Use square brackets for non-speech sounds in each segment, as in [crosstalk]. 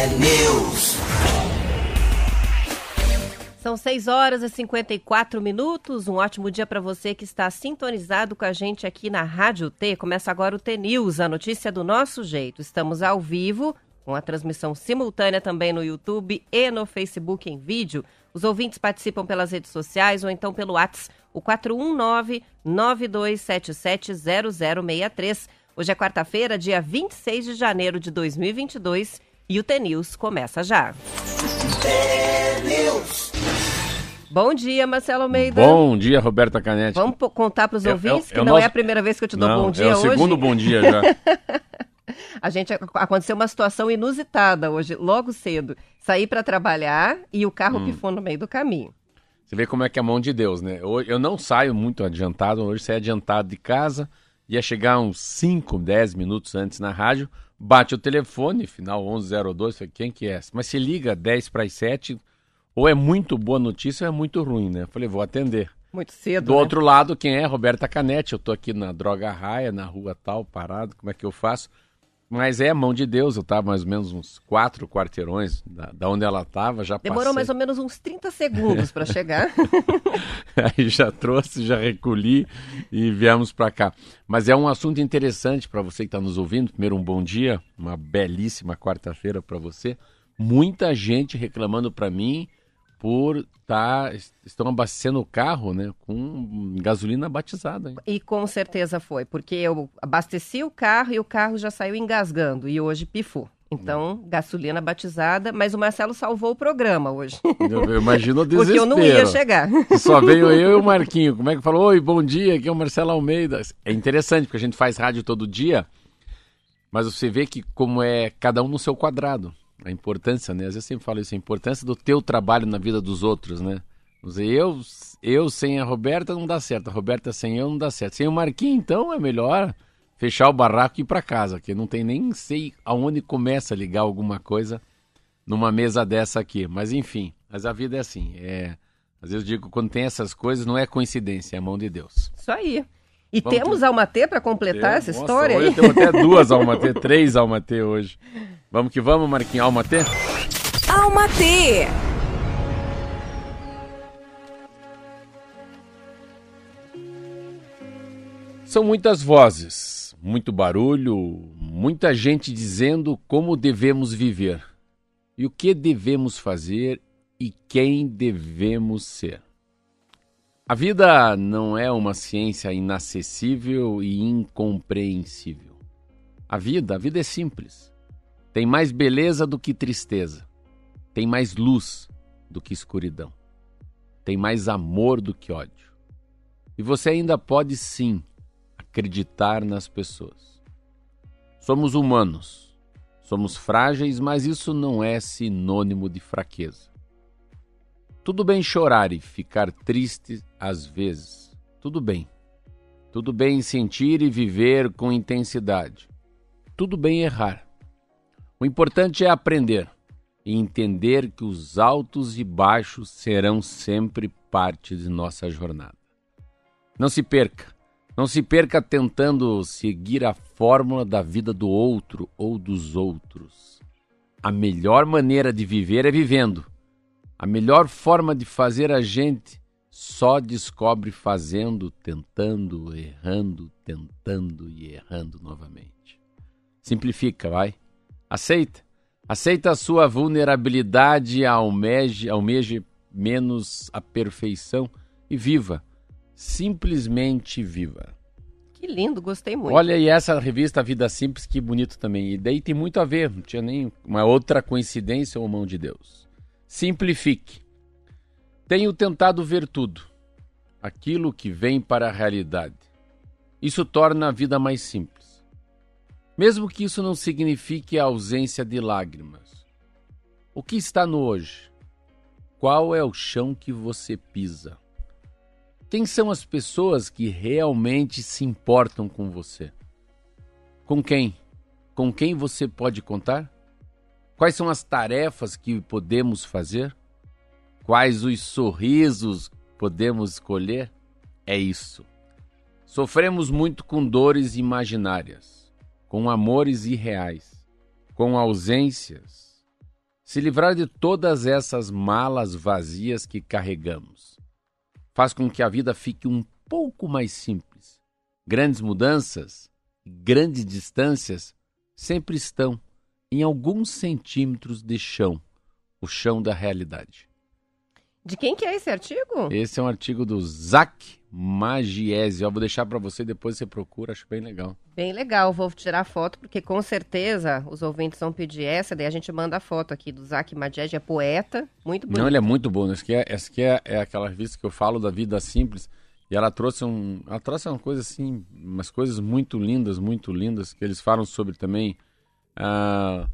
T-News. São 6 horas e 54 minutos. Um ótimo dia para você que está sintonizado com a gente aqui na Rádio T. Começa agora o T News, a notícia do nosso jeito. Estamos ao vivo, com a transmissão simultânea também no YouTube e no Facebook em vídeo. Os ouvintes participam pelas redes sociais ou então pelo WhatsApp, o 419-9277-0063. Hoje é quarta-feira, dia 26 de janeiro de 2022 e o T-News começa já. Bom dia, Marcelo Almeida. Bom dia, Roberta Canetti. Vamos contar para os É- é- ouvintes é que o não nosso- é a primeira vez que eu te dou Não, bom dia é o hoje. segundo bom dia já. [laughs] A gente aconteceu uma situação inusitada hoje, logo cedo. Saí para trabalhar e o carro Hum. pifou no meio do caminho. Você vê como é que é a mão de Deus, né? Hoje- Eu não saio muito adiantado, hoje saí adiantado de casa, ia chegar uns 5, 10 minutos antes na rádio, bate o telefone, final 1102, falei, quem que é? Mas se liga 10 para as 7, ou é muito boa notícia ou é muito ruim, né? Falei, vou atender. Muito cedo. Do né? outro lado, quem é? Roberta Canetti. Eu tô aqui na Droga Raia, na rua tal, parado. Como é que eu faço? Mas é a mão de Deus. Eu tava mais ou menos uns quatro quarteirões da, da onde ela tava, já Demorou passei. mais ou menos uns 30 segundos para chegar. [laughs] Aí já trouxe, já recolhi e viemos para cá. Mas é um assunto interessante para você que está nos ouvindo. Primeiro, um bom dia, uma belíssima quarta-feira para você. Muita gente reclamando para mim por tá, estão abastecendo o carro né, com gasolina batizada. hein? e com certeza foi, porque eu abasteci o carro e o carro já saiu engasgando e hoje pifou. Então, gasolina batizada, mas o Marcelo salvou o programa hoje. Eu, imagino o [laughs] Porque desespero. eu não ia chegar. [laughs] Só veio eu e o Marquinho. Como é que falou? Oi, bom dia, aqui é o Marcelo Almeida. É interessante, porque a gente faz rádio todo dia, mas você vê que como é cada um no seu quadrado. A importância, né? Às vezes eu sempre falo isso, a importância do teu trabalho na vida dos outros, né? Eu, eu sem a Roberta não dá certo, a Roberta sem eu não dá certo. Sem o Marquinho, então, é melhor fechar o barraco e ir para casa, que não tem nem sei aonde começa a ligar alguma coisa numa mesa dessa aqui. Mas enfim, mas a vida é assim. É, às vezes eu digo, quando tem essas coisas, não é coincidência, é a mão de Deus. Isso aí. E Vamos temos Alma T para completar essa Nossa, história hoje aí? Temos até duas Alma T, três Alma T hoje. Vamos que vamos, Marquinhos. Alma T? Alma T. São muitas vozes, muito barulho, muita gente dizendo como devemos viver e o que devemos fazer e quem devemos ser. A vida não é uma ciência inacessível e incompreensível. A vida, a vida é simples. Tem mais beleza do que tristeza. Tem mais luz do que escuridão. Tem mais amor do que ódio. E você ainda pode sim acreditar nas pessoas. Somos humanos, somos frágeis, mas isso não é sinônimo de fraqueza. Tudo bem chorar e ficar triste às vezes. Tudo bem. Tudo bem sentir e viver com intensidade. Tudo bem errar. O importante é aprender e entender que os altos e baixos serão sempre parte de nossa jornada. Não se perca. Não se perca tentando seguir a fórmula da vida do outro ou dos outros. A melhor maneira de viver é vivendo. A melhor forma de fazer a gente só descobre fazendo, tentando, errando, tentando e errando novamente. Simplifica, vai. Aceita. Aceita a sua vulnerabilidade, almeje, almeje menos a perfeição e viva. Simplesmente viva. Que lindo, gostei muito. Olha, e essa revista Vida Simples, que bonito também. E daí tem muito a ver, não tinha nem uma outra coincidência ou mão de Deus. Simplifique. Tenho tentado ver tudo, aquilo que vem para a realidade. Isso torna a vida mais simples. Mesmo que isso não signifique a ausência de lágrimas. O que está no hoje? Qual é o chão que você pisa? Quem são as pessoas que realmente se importam com você? Com quem? Com quem você pode contar? Quais são as tarefas que podemos fazer? Quais os sorrisos podemos escolher? É isso. Sofremos muito com dores imaginárias, com amores irreais, com ausências Se livrar de todas essas malas vazias que carregamos faz com que a vida fique um pouco mais simples. Grandes mudanças, grandes distâncias sempre estão em alguns centímetros de chão, o chão da realidade. De quem que é esse artigo? Esse é um artigo do Zac Magiese. Eu vou deixar para você, depois você procura, acho bem legal. Bem legal, vou tirar foto, porque com certeza os ouvintes vão pedir essa, daí a gente manda a foto aqui do Zac Magiese, é poeta, muito bonito. Não, ele é muito bom, essa aqui, é, essa aqui é, é aquela revista que eu falo da vida simples, e ela trouxe um, ela trouxe uma coisa assim, umas coisas muito lindas, muito lindas, que eles falam sobre também, uh,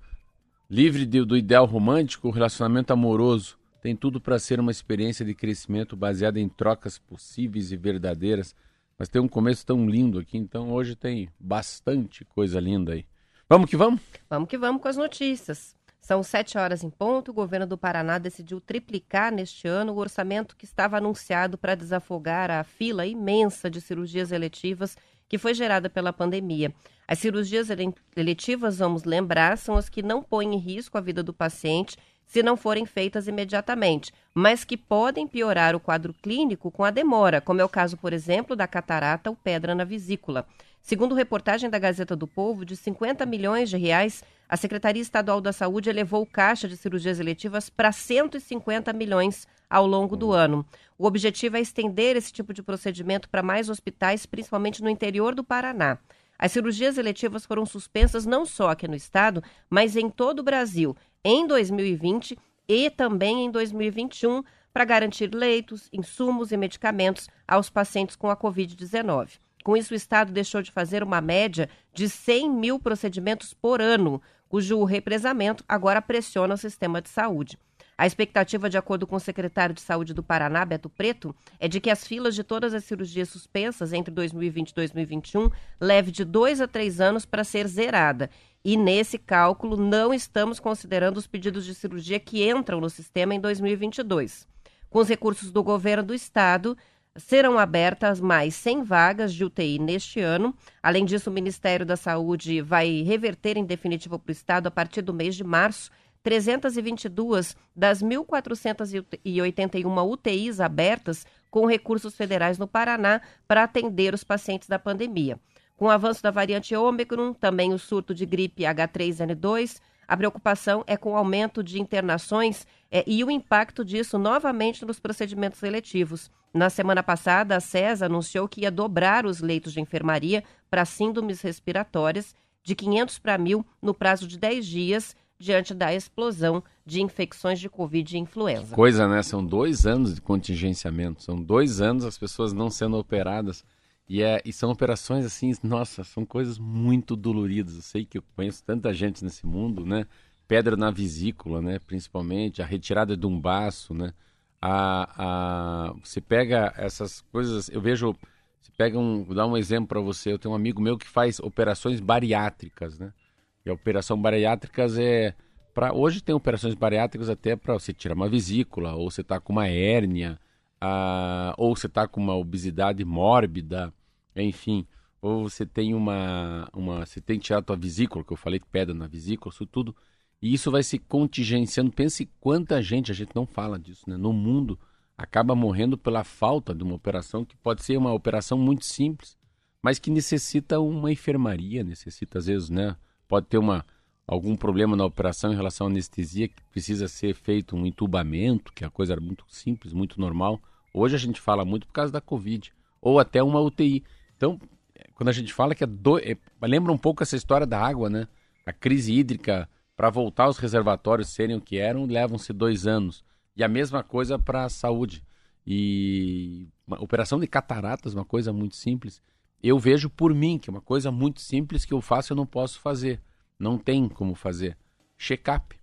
livre de, do ideal romântico, relacionamento amoroso, tem tudo para ser uma experiência de crescimento baseada em trocas possíveis e verdadeiras. Mas tem um começo tão lindo aqui, então hoje tem bastante coisa linda aí. Vamos que vamos? Vamos que vamos com as notícias. São sete horas em ponto. O governo do Paraná decidiu triplicar neste ano o orçamento que estava anunciado para desafogar a fila imensa de cirurgias eletivas que foi gerada pela pandemia. As cirurgias eletivas, vamos lembrar, são as que não põem em risco a vida do paciente se não forem feitas imediatamente, mas que podem piorar o quadro clínico com a demora, como é o caso, por exemplo, da catarata ou pedra na vesícula. Segundo reportagem da Gazeta do Povo, de 50 milhões de reais, a Secretaria Estadual da Saúde elevou o caixa de cirurgias eletivas para 150 milhões ao longo do ano. O objetivo é estender esse tipo de procedimento para mais hospitais, principalmente no interior do Paraná. As cirurgias eletivas foram suspensas não só aqui no estado, mas em todo o Brasil, em 2020 e também em 2021, para garantir leitos, insumos e medicamentos aos pacientes com a Covid-19. Com isso, o Estado deixou de fazer uma média de 100 mil procedimentos por ano, cujo represamento agora pressiona o sistema de saúde. A expectativa, de acordo com o secretário de Saúde do Paraná, Beto Preto, é de que as filas de todas as cirurgias suspensas entre 2020 e 2021 leve de dois a três anos para ser zerada. E nesse cálculo não estamos considerando os pedidos de cirurgia que entram no sistema em 2022. Com os recursos do governo do estado, serão abertas mais 100 vagas de UTI neste ano. Além disso, o Ministério da Saúde vai reverter em definitivo para o estado a partir do mês de março 322 das 1.481 UTIs abertas com recursos federais no Paraná para atender os pacientes da pandemia. Com o avanço da variante Ômicron, também o surto de gripe H3N2, a preocupação é com o aumento de internações é, e o impacto disso novamente nos procedimentos seletivos. Na semana passada, a CESA anunciou que ia dobrar os leitos de enfermaria para síndromes respiratórias de 500 para 1.000 no prazo de 10 dias diante da explosão de infecções de Covid e influenza. Coisa, né? São dois anos de contingenciamento, são dois anos as pessoas não sendo operadas. E, é, e são operações assim, nossa, são coisas muito doloridas. Eu sei que eu conheço tanta gente nesse mundo, né? Pedra na vesícula, né? Principalmente, a retirada de um baço, né? A, a, você pega essas coisas, eu vejo, você pega um, vou dar um exemplo para você, eu tenho um amigo meu que faz operações bariátricas, né? E a operação bariátricas é para hoje tem operações bariátricas até para você tirar uma vesícula, ou você está com uma hérnia, a, ou você está com uma obesidade mórbida, enfim, ou você tem uma, uma você tem que tirar a tua vesícula, que eu falei que pedra na vesícula, isso tudo, e isso vai se contingenciando. Pense quanta gente, a gente não fala disso, né? No mundo acaba morrendo pela falta de uma operação que pode ser uma operação muito simples, mas que necessita uma enfermaria, necessita às vezes, né? Pode ter uma, algum problema na operação em relação à anestesia, que precisa ser feito um entubamento, que é a coisa era muito simples, muito normal. Hoje a gente fala muito por causa da Covid, ou até uma UTI. Então, quando a gente fala que é, do... é... lembra um pouco essa história da água, né? A crise hídrica, para voltar os reservatórios serem o que eram, levam-se dois anos. E a mesma coisa para a saúde. E uma operação de cataratas, uma coisa muito simples eu vejo por mim, que é uma coisa muito simples que eu faço eu não posso fazer. Não tem como fazer. Check-up.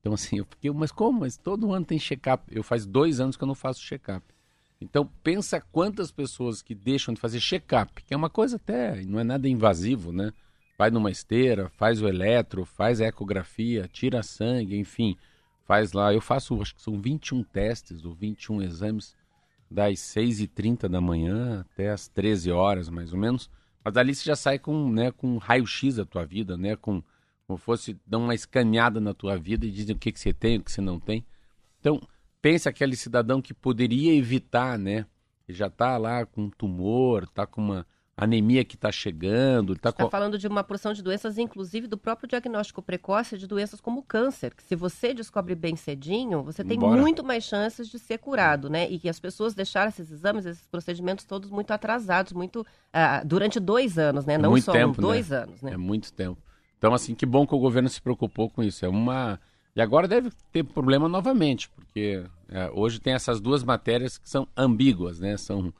Então, assim, eu fiquei, mas como? Mas todo ano tem check-up. Eu faz dois anos que eu não faço check-up. Então, pensa quantas pessoas que deixam de fazer check-up, que é uma coisa até, não é nada invasivo, né? Vai numa esteira, faz o eletro, faz a ecografia, tira sangue, enfim, faz lá. Eu faço, acho que são 21 testes ou 21 exames das 6h30 da manhã até as 13 horas, mais ou menos. Mas dali você já sai com, né, com raio-x da tua vida, né, com, como fosse dar uma escaneada na tua vida e dizem o que, que você tem, o que você não tem. Então, pensa aquele cidadão que poderia evitar, né? Já está lá com um tumor, está com uma anemia que está chegando. Está tá com... falando de uma porção de doenças, inclusive do próprio diagnóstico precoce de doenças como câncer, que se você descobre bem cedinho, você tem Bora. muito mais chances de ser curado, né? E que as pessoas deixaram esses exames, esses procedimentos todos muito atrasados, muito uh, durante dois anos, né? É Não só tempo, dois né? anos, né? É muito tempo. Então, assim, que bom que o governo se preocupou com isso. É uma e agora deve ter problema novamente, porque é, hoje tem essas duas matérias que são ambíguas, né? São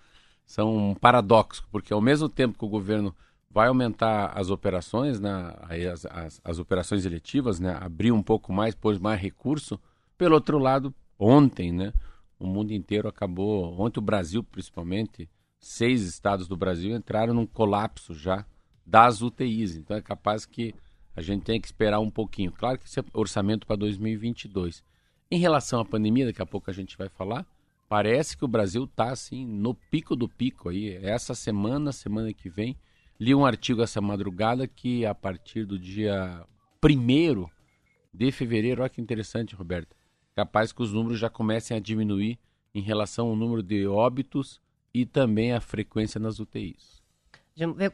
são um paradoxo, porque ao mesmo tempo que o governo vai aumentar as operações, né, as, as, as operações eletivas, né, abrir um pouco mais, pôr mais recurso, pelo outro lado, ontem, né, o mundo inteiro acabou, ontem o Brasil principalmente, seis estados do Brasil entraram num colapso já das UTIs, então é capaz que a gente tem que esperar um pouquinho. Claro que isso é orçamento para 2022. Em relação à pandemia, daqui a pouco a gente vai falar, Parece que o Brasil está assim no pico do pico aí. Essa semana, semana que vem, li um artigo essa madrugada que a partir do dia 1 de fevereiro, olha que interessante, Roberto, capaz que os números já comecem a diminuir em relação ao número de óbitos e também a frequência nas UTIs.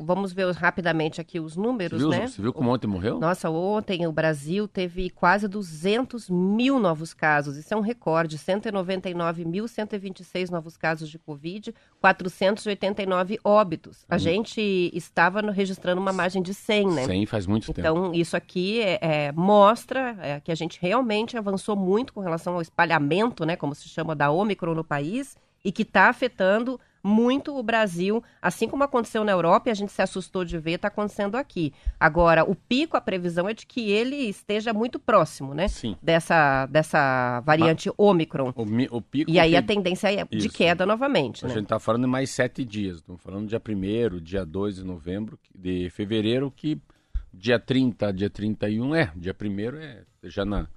Vamos ver rapidamente aqui os números, você viu, né? Você viu como ontem morreu? Nossa, ontem o Brasil teve quase 200 mil novos casos. Isso é um recorde. 199.126 novos casos de Covid, 489 óbitos. A hum. gente estava no, registrando uma margem de 100, né? 100 faz muito então, tempo. Então, isso aqui é, é, mostra é, que a gente realmente avançou muito com relação ao espalhamento, né? Como se chama, da Ômicron no país e que está afetando muito o Brasil, assim como aconteceu na Europa e a gente se assustou de ver, está acontecendo aqui. Agora, o pico, a previsão é de que ele esteja muito próximo, né? Sim. Dessa, dessa variante ah, Ômicron. O, o, pico e aí a tendência é de queda novamente, A né? gente está falando de mais sete dias. Estamos falando dia 1 dia 2 de novembro, de fevereiro, que dia 30, dia 31, é, dia 1 é já na,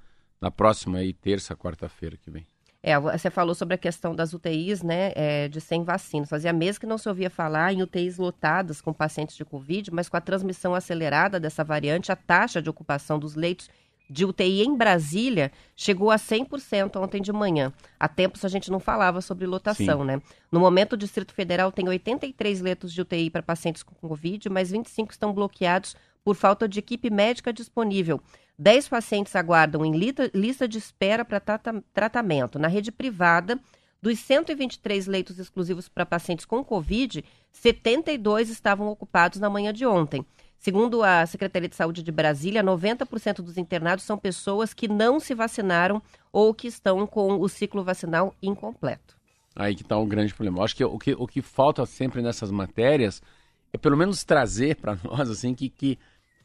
na próxima aí, terça, quarta-feira que vem. É, você falou sobre a questão das UTIs, né, é, de sem vacinas. Fazia meses que não se ouvia falar em UTIs lotadas com pacientes de Covid, mas com a transmissão acelerada dessa variante, a taxa de ocupação dos leitos de UTI em Brasília chegou a 100% ontem de manhã. Há tempos a gente não falava sobre lotação, Sim. né? No momento, o Distrito Federal tem 83 leitos de UTI para pacientes com Covid, mas 25 estão bloqueados por falta de equipe médica disponível. 10 pacientes aguardam em lista de espera para tratamento. Na rede privada, dos 123 leitos exclusivos para pacientes com Covid, 72 estavam ocupados na manhã de ontem. Segundo a Secretaria de Saúde de Brasília, 90% dos internados são pessoas que não se vacinaram ou que estão com o ciclo vacinal incompleto. Aí que está o um grande problema. Eu acho que o, que o que falta sempre nessas matérias é pelo menos trazer para [laughs] nós assim que, que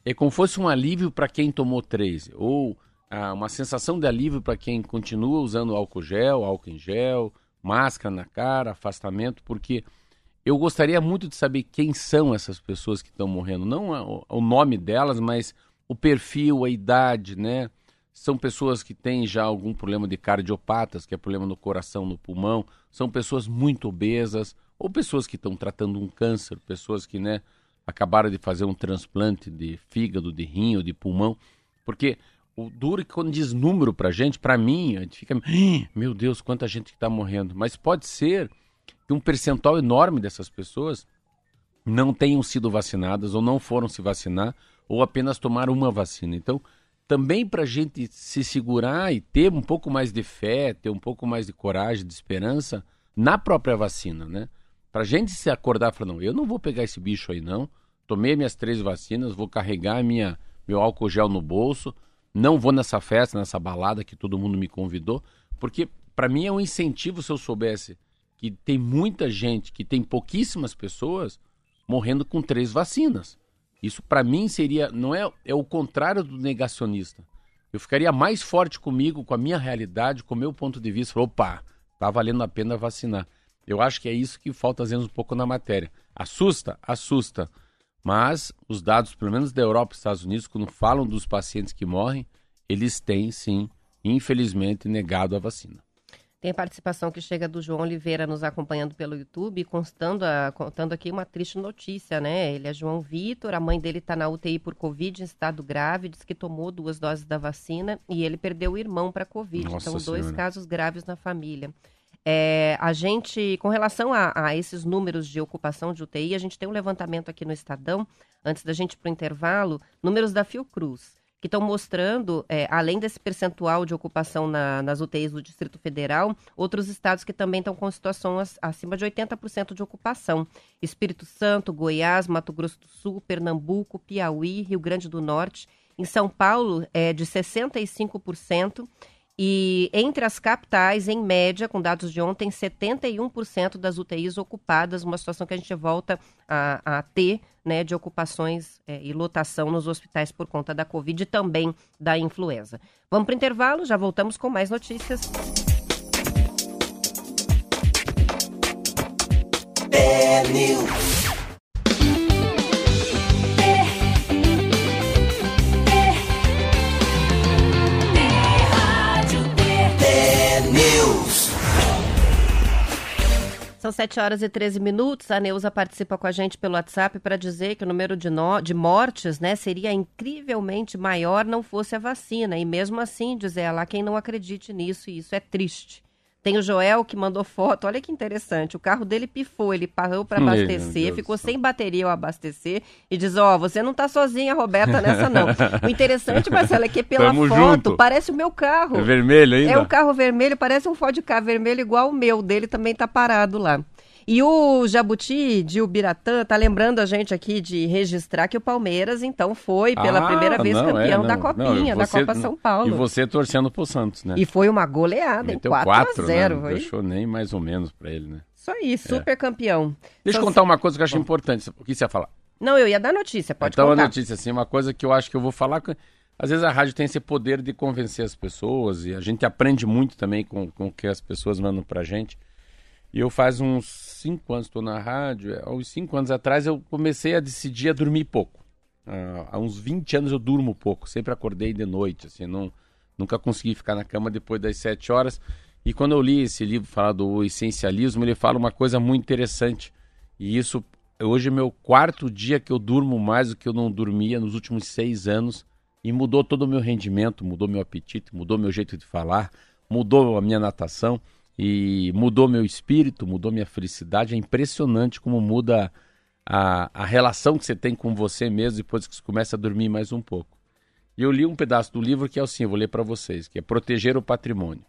é como fosse um alívio para quem tomou três, ou ah, uma sensação de alívio para quem continua usando álcool gel, álcool em gel, máscara na cara, afastamento, porque eu gostaria muito de saber quem são essas pessoas que estão morrendo, não o nome delas, mas o perfil, a idade, né? São pessoas que têm já algum problema de cardiopatas, que é problema no coração, no pulmão, são pessoas muito obesas, ou pessoas que estão tratando um câncer, pessoas que, né, acabaram de fazer um transplante de fígado, de rim ou de pulmão, porque o duro é quando diz número pra gente, pra mim, a gente fica, meu Deus, quanta gente que tá morrendo. Mas pode ser que um percentual enorme dessas pessoas não tenham sido vacinadas ou não foram se vacinar ou apenas tomaram uma vacina. Então, também para a gente se segurar e ter um pouco mais de fé, ter um pouco mais de coragem, de esperança na própria vacina, né? Pra gente se acordar e falar, não, eu não vou pegar esse bicho aí não, tomei minhas três vacinas, vou carregar minha, meu álcool gel no bolso, não vou nessa festa, nessa balada que todo mundo me convidou, porque para mim é um incentivo se eu soubesse que tem muita gente, que tem pouquíssimas pessoas morrendo com três vacinas. Isso para mim seria, não é, é o contrário do negacionista. Eu ficaria mais forte comigo, com a minha realidade, com o meu ponto de vista. Opa, tá valendo a pena vacinar. Eu acho que é isso que falta às vezes um pouco na matéria. Assusta? Assusta. Mas os dados, pelo menos da Europa e Estados Unidos, quando falam dos pacientes que morrem, eles têm sim, infelizmente, negado a vacina. Tem a participação que chega do João Oliveira nos acompanhando pelo YouTube, constando a, contando aqui uma triste notícia, né? Ele é João Vitor, a mãe dele está na UTI por Covid, em estado grave, diz que tomou duas doses da vacina e ele perdeu o irmão para Covid. Nossa então, senhora. dois casos graves na família. É, a gente, com relação a, a, esses números de ocupação de UTI, a gente tem um levantamento aqui no Estadão, antes da gente ir para o intervalo, números da Fiocruz que estão mostrando, é, além desse percentual de ocupação na, nas UTIs do Distrito Federal, outros estados que também estão com situações acima de 80% de ocupação. Espírito Santo, Goiás, Mato Grosso do Sul, Pernambuco, Piauí, Rio Grande do Norte. Em São Paulo, é de 65%. E entre as capitais, em média, com dados de ontem, 71% das UTIs ocupadas, uma situação que a gente volta a, a ter né, de ocupações é, e lotação nos hospitais por conta da Covid e também da influenza. Vamos para o intervalo, já voltamos com mais notícias. É São 7 horas e 13 minutos. A Neuza participa com a gente pelo WhatsApp para dizer que o número de, no... de mortes né, seria incrivelmente maior não fosse a vacina. E mesmo assim, diz ela, quem não acredite nisso, isso é triste. Tem o Joel que mandou foto, olha que interessante. O carro dele pifou, ele parou para abastecer, ficou sem bateria ao abastecer e diz: Ó, oh, você não tá sozinha, Roberta, nessa não. o interessante, Marcelo, é que pela Tamo foto junto. parece o meu carro. É vermelho ainda? É um carro vermelho, parece um Ford K vermelho igual o meu, dele também tá parado lá. E o Jabuti de Ubiratã tá lembrando a gente aqui de registrar que o Palmeiras, então, foi pela ah, primeira vez não, campeão é, da Copinha, não, você, da Copa São Paulo. E você torcendo pro Santos, né? E foi uma goleada, Meteu 4 quatro, a 0 né? Não deixou nem mais ou menos para ele, né? Isso aí, é. super é. campeão. Deixa eu contar uma coisa que eu acho importante. O que você ia falar? Não, eu ia dar notícia, pode então, contar. Então, a notícia, assim, uma coisa que eu acho que eu vou falar... Às vezes a rádio tem esse poder de convencer as pessoas e a gente aprende muito também com, com o que as pessoas mandam pra gente. E eu faz uns cinco anos estou na rádio, há uns cinco anos atrás eu comecei a decidir a dormir pouco. Uh, há uns 20 anos eu durmo pouco, sempre acordei de noite, assim, não, nunca consegui ficar na cama depois das sete horas. E quando eu li esse livro falar do essencialismo, ele fala uma coisa muito interessante. E isso, hoje é meu quarto dia que eu durmo mais do que eu não dormia nos últimos seis anos. E mudou todo o meu rendimento, mudou meu apetite, mudou meu jeito de falar, mudou a minha natação e mudou meu espírito, mudou minha felicidade. É impressionante como muda a, a relação que você tem com você mesmo depois que você começa a dormir mais um pouco. E eu li um pedaço do livro que é assim, eu vou ler para vocês, que é Proteger o Patrimônio.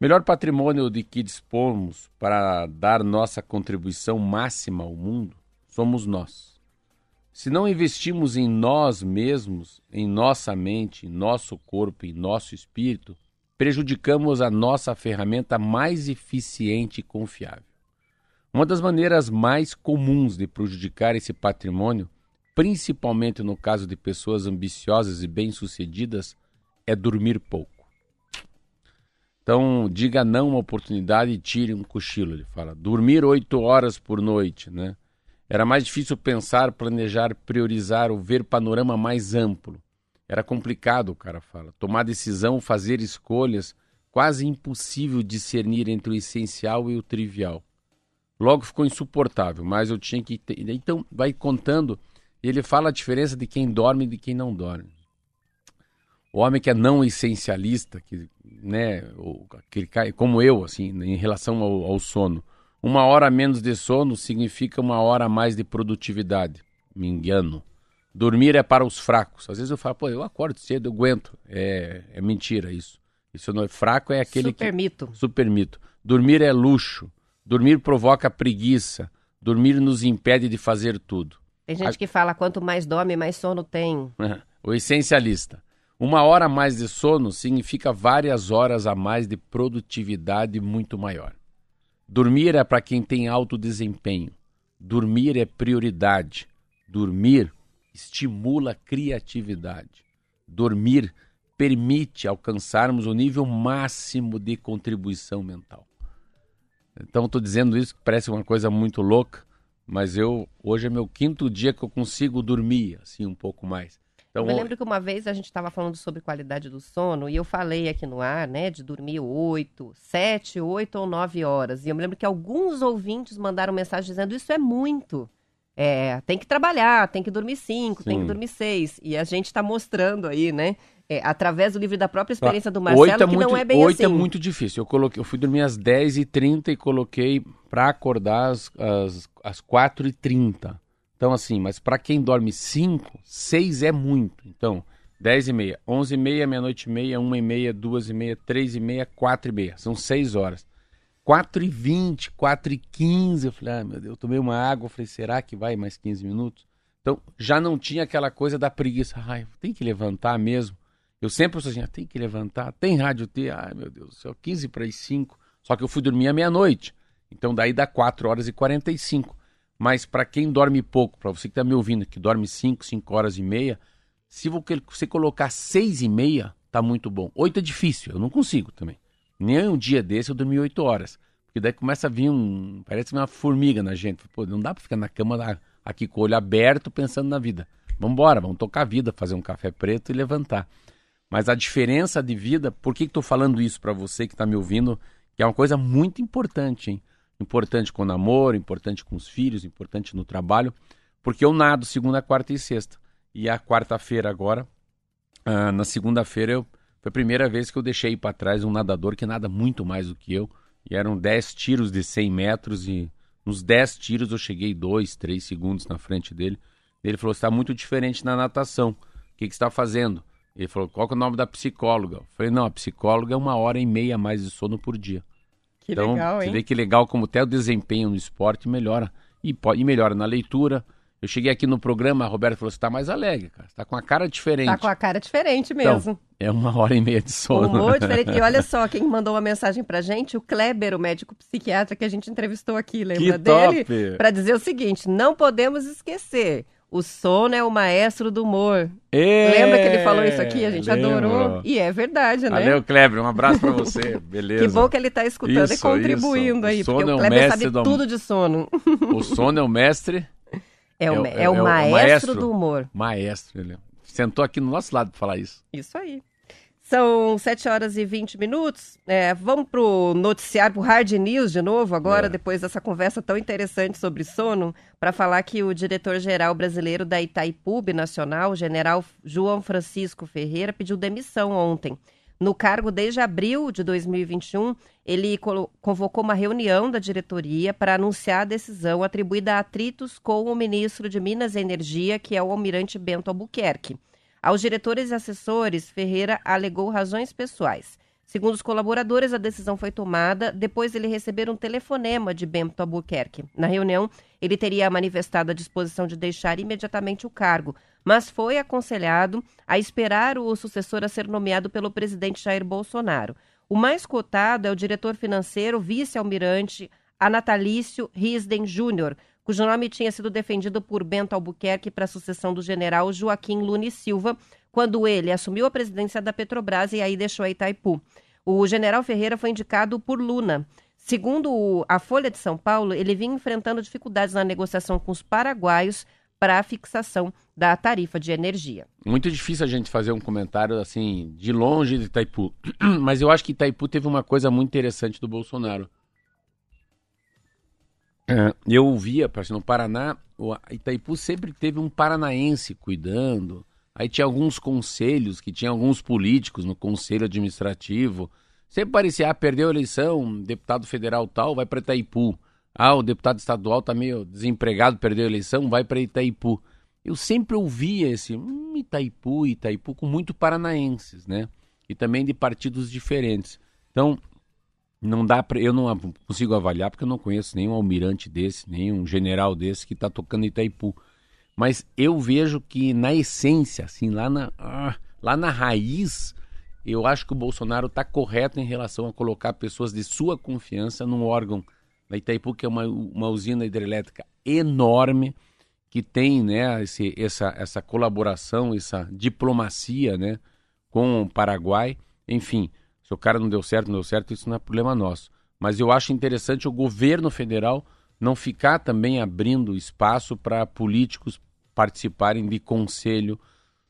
Melhor patrimônio de que dispomos para dar nossa contribuição máxima ao mundo somos nós. Se não investimos em nós mesmos, em nossa mente, em nosso corpo, em nosso espírito, prejudicamos a nossa ferramenta mais eficiente e confiável. Uma das maneiras mais comuns de prejudicar esse patrimônio, principalmente no caso de pessoas ambiciosas e bem-sucedidas, é dormir pouco. Então, diga não uma oportunidade e tire um cochilo. Ele fala, dormir oito horas por noite, né? Era mais difícil pensar, planejar, priorizar ou ver panorama mais amplo. Era complicado, o cara fala. Tomar decisão, fazer escolhas, quase impossível discernir entre o essencial e o trivial. Logo ficou insuportável, mas eu tinha que. Ter... Então, vai contando, ele fala a diferença de quem dorme e de quem não dorme. O homem que é não essencialista, que, né, aquele, como eu, assim, em relação ao, ao sono, uma hora menos de sono significa uma hora a mais de produtividade. Me engano. Dormir é para os fracos. Às vezes eu falo, pô, eu acordo cedo, eu aguento. É, é mentira isso. Isso não é fraco, é aquele Super que... mito. Super mito. Dormir é luxo. Dormir provoca preguiça. Dormir nos impede de fazer tudo. Tem gente A... que fala, quanto mais dorme, mais sono tem. [laughs] o essencialista. Uma hora a mais de sono significa várias horas a mais de produtividade muito maior. Dormir é para quem tem alto desempenho. Dormir é prioridade. Dormir estimula a criatividade. Dormir permite alcançarmos o nível máximo de contribuição mental. Então estou dizendo isso que parece uma coisa muito louca, mas eu hoje é meu quinto dia que eu consigo dormir assim um pouco mais. Então, eu lembro que uma vez a gente estava falando sobre qualidade do sono e eu falei aqui no ar, né, de dormir oito, sete, oito ou nove horas. E eu me lembro que alguns ouvintes mandaram mensagem dizendo isso é muito. É, tem que trabalhar, tem que dormir cinco, Sim. tem que dormir seis. E a gente está mostrando aí, né, é, através do livro da própria experiência do Marcelo, é que muito, não é bem 8 assim. é muito difícil. Eu, coloquei, eu fui dormir às 10h30 e coloquei para acordar às, às, às 4h30. Então, assim, mas para quem dorme 5, 6 é muito. Então, 10 e meia, 11 e meia, meia-noite e meia, 1 e meia, 2 e meia, 3 e meia, 4 e meia. São 6 horas. 4 e 20, 4 e 15, eu falei, ah, meu Deus, eu tomei uma água, falei, será que vai mais 15 minutos? Então, já não tinha aquela coisa da preguiça. Ai, tem que levantar mesmo. Eu sempre assim, ah, tem que levantar, tem rádio T, ai meu Deus do céu, 15 para as 5. Só que eu fui dormir à meia-noite. Então daí dá 4 horas e 45. Mas para quem dorme pouco, para você que está me ouvindo, que dorme 5, 5 horas e meia, se você colocar 6 e meia, tá muito bom. 8 é difícil, eu não consigo também. Nem um dia desse eu dormi 8 horas. Porque daí começa a vir um. Parece uma formiga na gente. Pô, não dá para ficar na cama aqui com o olho aberto pensando na vida. Vamos embora, vamos tocar a vida, fazer um café preto e levantar. Mas a diferença de vida, por que estou falando isso para você que está me ouvindo? Que é uma coisa muito importante, hein? Importante com o namoro, importante com os filhos, importante no trabalho, porque eu nado segunda, quarta e sexta. E a quarta-feira agora, ah, na segunda-feira, eu, foi a primeira vez que eu deixei para trás um nadador que nada muito mais do que eu. E eram 10 tiros de 100 metros e nos 10 tiros eu cheguei 2, 3 segundos na frente dele. Ele falou, está muito diferente na natação. O que, que você está fazendo? Ele falou, qual é o nome da psicóloga? Eu falei, não, a psicóloga é uma hora e meia a mais de sono por dia. Que então, legal, hein? Você vê que legal como até o desempenho no esporte melhora. E, e melhora na leitura. Eu cheguei aqui no programa, a Roberta falou: você tá mais alegre, cara. Você tá com a cara diferente. Tá com a cara diferente então, mesmo. Então, é uma hora e meia de sono. Humor diferente. E olha [laughs] só, quem mandou uma mensagem pra gente, o Kleber, o médico psiquiatra que a gente entrevistou aqui, lembra que dele? Para dizer o seguinte: não podemos esquecer. O sono é o maestro do humor. É, Lembra que ele falou isso aqui? A gente lembro. adorou. E é verdade, né? Valeu, Kleber. Um abraço para você. [laughs] Beleza. que bom que ele está escutando isso, e contribuindo isso. aí, porque o, o Kleber é sabe do... tudo de sono. O sono é o mestre. É o, é, é o, é maestro, maestro, do humor. Maestro, ele sentou aqui no nosso lado para falar isso. Isso aí. São 7 horas e 20 minutos. É, vamos para o noticiário, para o Hard News de novo, agora, é. depois dessa conversa tão interessante sobre sono, para falar que o diretor-geral brasileiro da Itaipu Nacional, o general João Francisco Ferreira, pediu demissão ontem. No cargo desde abril de 2021, ele convocou uma reunião da diretoria para anunciar a decisão atribuída a atritos com o ministro de Minas e Energia, que é o almirante Bento Albuquerque. Aos diretores e assessores, Ferreira alegou razões pessoais. Segundo os colaboradores, a decisão foi tomada depois de ele receber um telefonema de Bento Albuquerque. Na reunião, ele teria manifestado a disposição de deixar imediatamente o cargo, mas foi aconselhado a esperar o sucessor a ser nomeado pelo presidente Jair Bolsonaro. O mais cotado é o diretor financeiro, vice-almirante Anatalício Risden Júnior, cujo nome tinha sido defendido por Bento Albuquerque para a sucessão do general Joaquim Lune Silva, quando ele assumiu a presidência da Petrobras e aí deixou a Itaipu. O general Ferreira foi indicado por Luna. Segundo a Folha de São Paulo, ele vinha enfrentando dificuldades na negociação com os paraguaios para a fixação da tarifa de energia. Muito difícil a gente fazer um comentário assim de longe de Itaipu, [clears throat] mas eu acho que Itaipu teve uma coisa muito interessante do Bolsonaro. É, eu via, no Paraná, Itaipu sempre teve um paranaense cuidando. Aí tinha alguns conselhos, que tinha alguns políticos no conselho administrativo. Sempre parecia, ah, perdeu a eleição, deputado federal tal, vai para Itaipu. Ah, o deputado estadual tá meio desempregado, perdeu a eleição, vai para Itaipu. Eu sempre ouvia esse hum, Itaipu, Itaipu, com muito paranaenses, né? E também de partidos diferentes. Então, não dá para eu não consigo avaliar porque eu não conheço nenhum almirante desse, nenhum general desse que está tocando Itaipu. Mas eu vejo que na essência, assim, lá na, ah, lá na raiz, eu acho que o Bolsonaro está correto em relação a colocar pessoas de sua confiança num órgão da Itaipu, que é uma, uma usina hidrelétrica enorme, que tem né, esse, essa, essa colaboração, essa diplomacia né, com o Paraguai. Enfim, se o cara não deu certo, não deu certo, isso não é problema nosso. Mas eu acho interessante o governo federal não ficar também abrindo espaço para políticos participarem de conselho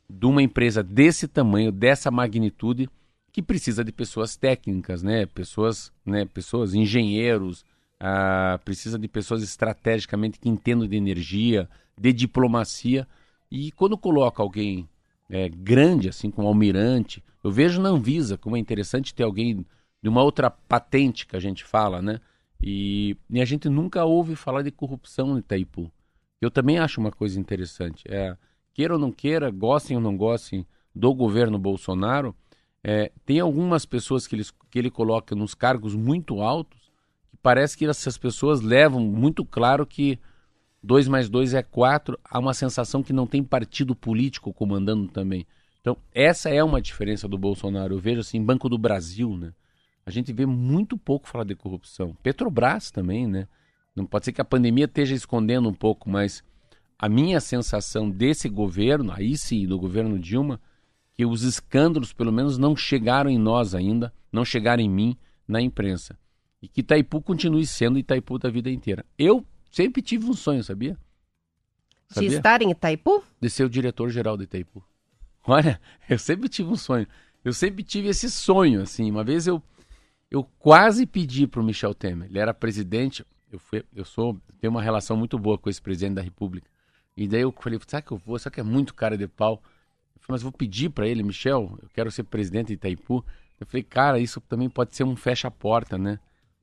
de uma empresa desse tamanho, dessa magnitude, que precisa de pessoas técnicas, né? Pessoas, né? Pessoas, engenheiros, ah, precisa de pessoas estrategicamente que entendam de energia, de diplomacia. E quando coloca alguém é, grande, assim como almirante, eu vejo na Anvisa como é interessante ter alguém de uma outra patente que a gente fala, né? E, e a gente nunca ouve falar de corrupção no Itaipu. Eu também acho uma coisa interessante. É, queira ou não queira, gostem ou não gostem do governo Bolsonaro, é, tem algumas pessoas que ele, que ele coloca nos cargos muito altos parece que essas pessoas levam muito claro que 2 mais 2 é 4, há uma sensação que não tem partido político comandando também. Então, essa é uma diferença do Bolsonaro. Eu vejo assim, Banco do Brasil, né? A gente vê muito pouco falar de corrupção. Petrobras também, né? Não pode ser que a pandemia esteja escondendo um pouco, mas a minha sensação desse governo, aí sim, do governo Dilma, que os escândalos, pelo menos, não chegaram em nós ainda, não chegaram em mim na imprensa. E que Itaipu continue sendo Itaipu da vida inteira. Eu sempre tive um sonho, sabia? sabia? De estar em Itaipu? De ser o diretor-geral de Itaipu. [laughs] Olha, eu sempre tive um sonho. Eu sempre tive esse sonho, assim. Uma vez eu, eu quase pedi para o Michel Temer. Ele era presidente. Eu, fui, eu sou tenho uma relação muito boa com esse presidente da República. E daí eu falei, sabe que eu vou? Só que é muito cara de pau. Eu falei, mas vou pedir para ele, Michel, eu quero ser presidente de Itaipu. Eu falei, cara, isso também pode ser um fecha-porta, né?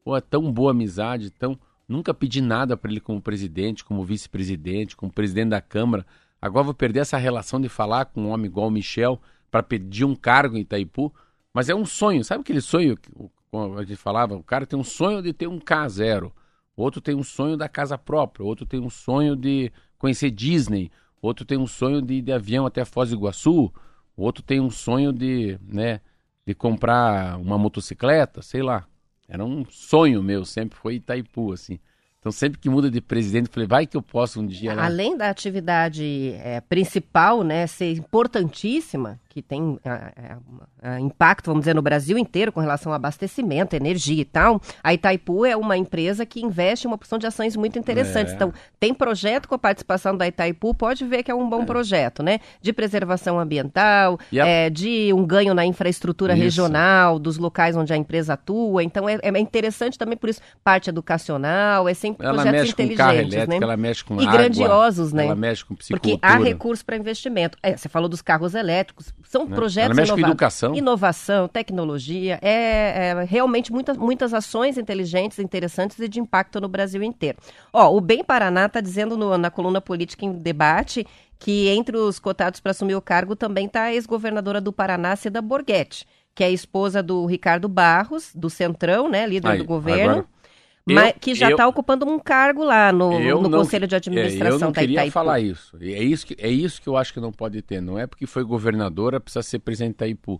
Pô, é tão boa amizade, tão Nunca pedi nada para ele como presidente, como vice-presidente, como presidente da Câmara. Agora vou perder essa relação de falar com um homem igual o Michel para pedir um cargo em Itaipu. Mas é um sonho, sabe aquele sonho que a gente falava? O cara tem um sonho de ter um K0, outro tem um sonho da casa própria, outro tem um sonho de conhecer Disney, outro tem um sonho de ir de avião até Foz do Iguaçu, outro tem um sonho de, né, de comprar uma motocicleta, sei lá. Era um sonho meu, sempre foi Itaipu, assim. Então, sempre que muda de presidente, falei, vai que eu posso um dia. Além da atividade é, principal, né, ser importantíssima, que tem é, é, impacto, vamos dizer, no Brasil inteiro com relação ao abastecimento, energia e tal, a Itaipu é uma empresa que investe em uma opção de ações muito interessantes. É. Então, tem projeto com a participação da Itaipu, pode ver que é um bom é. projeto, né? De preservação ambiental. É, de um ganho na infraestrutura isso. regional, dos locais onde a empresa atua. Então, é, é interessante também por isso, parte educacional, é sempre ela projetos inteligentes, carro elétrico, né? Ela mexe com e água, grandiosos, né? Ela mexe com psicultura. Porque há recursos para investimento. você falou dos carros elétricos, são né? projetos. Educação. Inovação, tecnologia, é, é, realmente muitas, muitas ações inteligentes, interessantes e de impacto no Brasil inteiro. Ó, o Bem Paraná está dizendo no, na coluna Política em Debate que entre os cotados para assumir o cargo também está a ex-governadora do Paraná, Cida Borghetti, que é esposa do Ricardo Barros, do Centrão, né, líder Aí, do governo. Agora... Mas, que já está ocupando um cargo lá no, no não, Conselho de Administração é, eu não da queria falar isso. É isso, que, é isso que eu acho que não pode ter. Não é porque foi governadora, precisa ser presidente da Itaipu.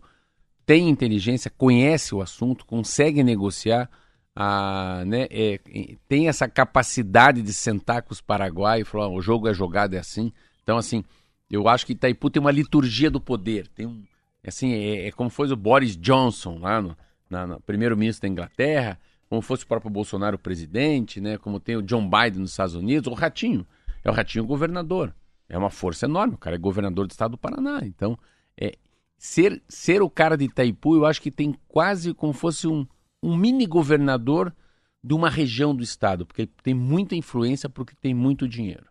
Tem inteligência, conhece o assunto, consegue negociar, a, né, é, tem essa capacidade de sentar com os paraguaios e falar, o jogo é jogado, é assim. Então, assim, eu acho que Itaipu tem uma liturgia do poder. Tem um, assim, é, é como foi o Boris Johnson lá no, no primeiro-ministro da Inglaterra como fosse o próprio Bolsonaro presidente, né? Como tem o John Biden nos Estados Unidos, o Ratinho. É o Ratinho governador. É uma força enorme. O cara é governador do estado do Paraná. Então, é, ser, ser o cara de Itaipu, eu acho que tem quase como fosse um, um mini governador de uma região do estado, porque tem muita influência, porque tem muito dinheiro.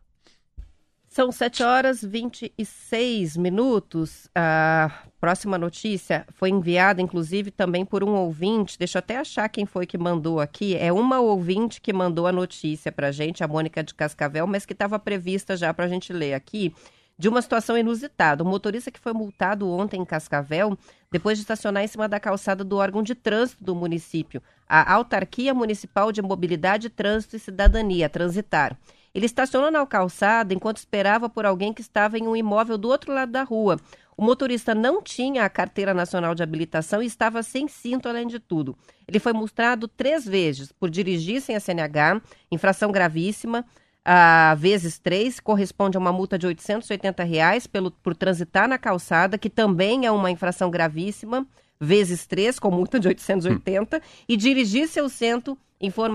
São 7 horas e 26 minutos. A próxima notícia foi enviada, inclusive, também por um ouvinte. Deixa eu até achar quem foi que mandou aqui. É uma ouvinte que mandou a notícia para a gente, a Mônica de Cascavel, mas que estava prevista já para a gente ler aqui, de uma situação inusitada. O motorista que foi multado ontem em Cascavel, depois de estacionar em cima da calçada do órgão de trânsito do município, a Autarquia Municipal de Mobilidade, Trânsito e Cidadania, Transitar. Ele estacionou na calçada enquanto esperava por alguém que estava em um imóvel do outro lado da rua. O motorista não tinha a carteira nacional de habilitação e estava sem cinto, além de tudo. Ele foi multado três vezes por dirigir sem a CNH, infração gravíssima. A vezes três corresponde a uma multa de 880 reais pelo, por transitar na calçada, que também é uma infração gravíssima, vezes três, com multa de 880, hum. e dirigir seu centro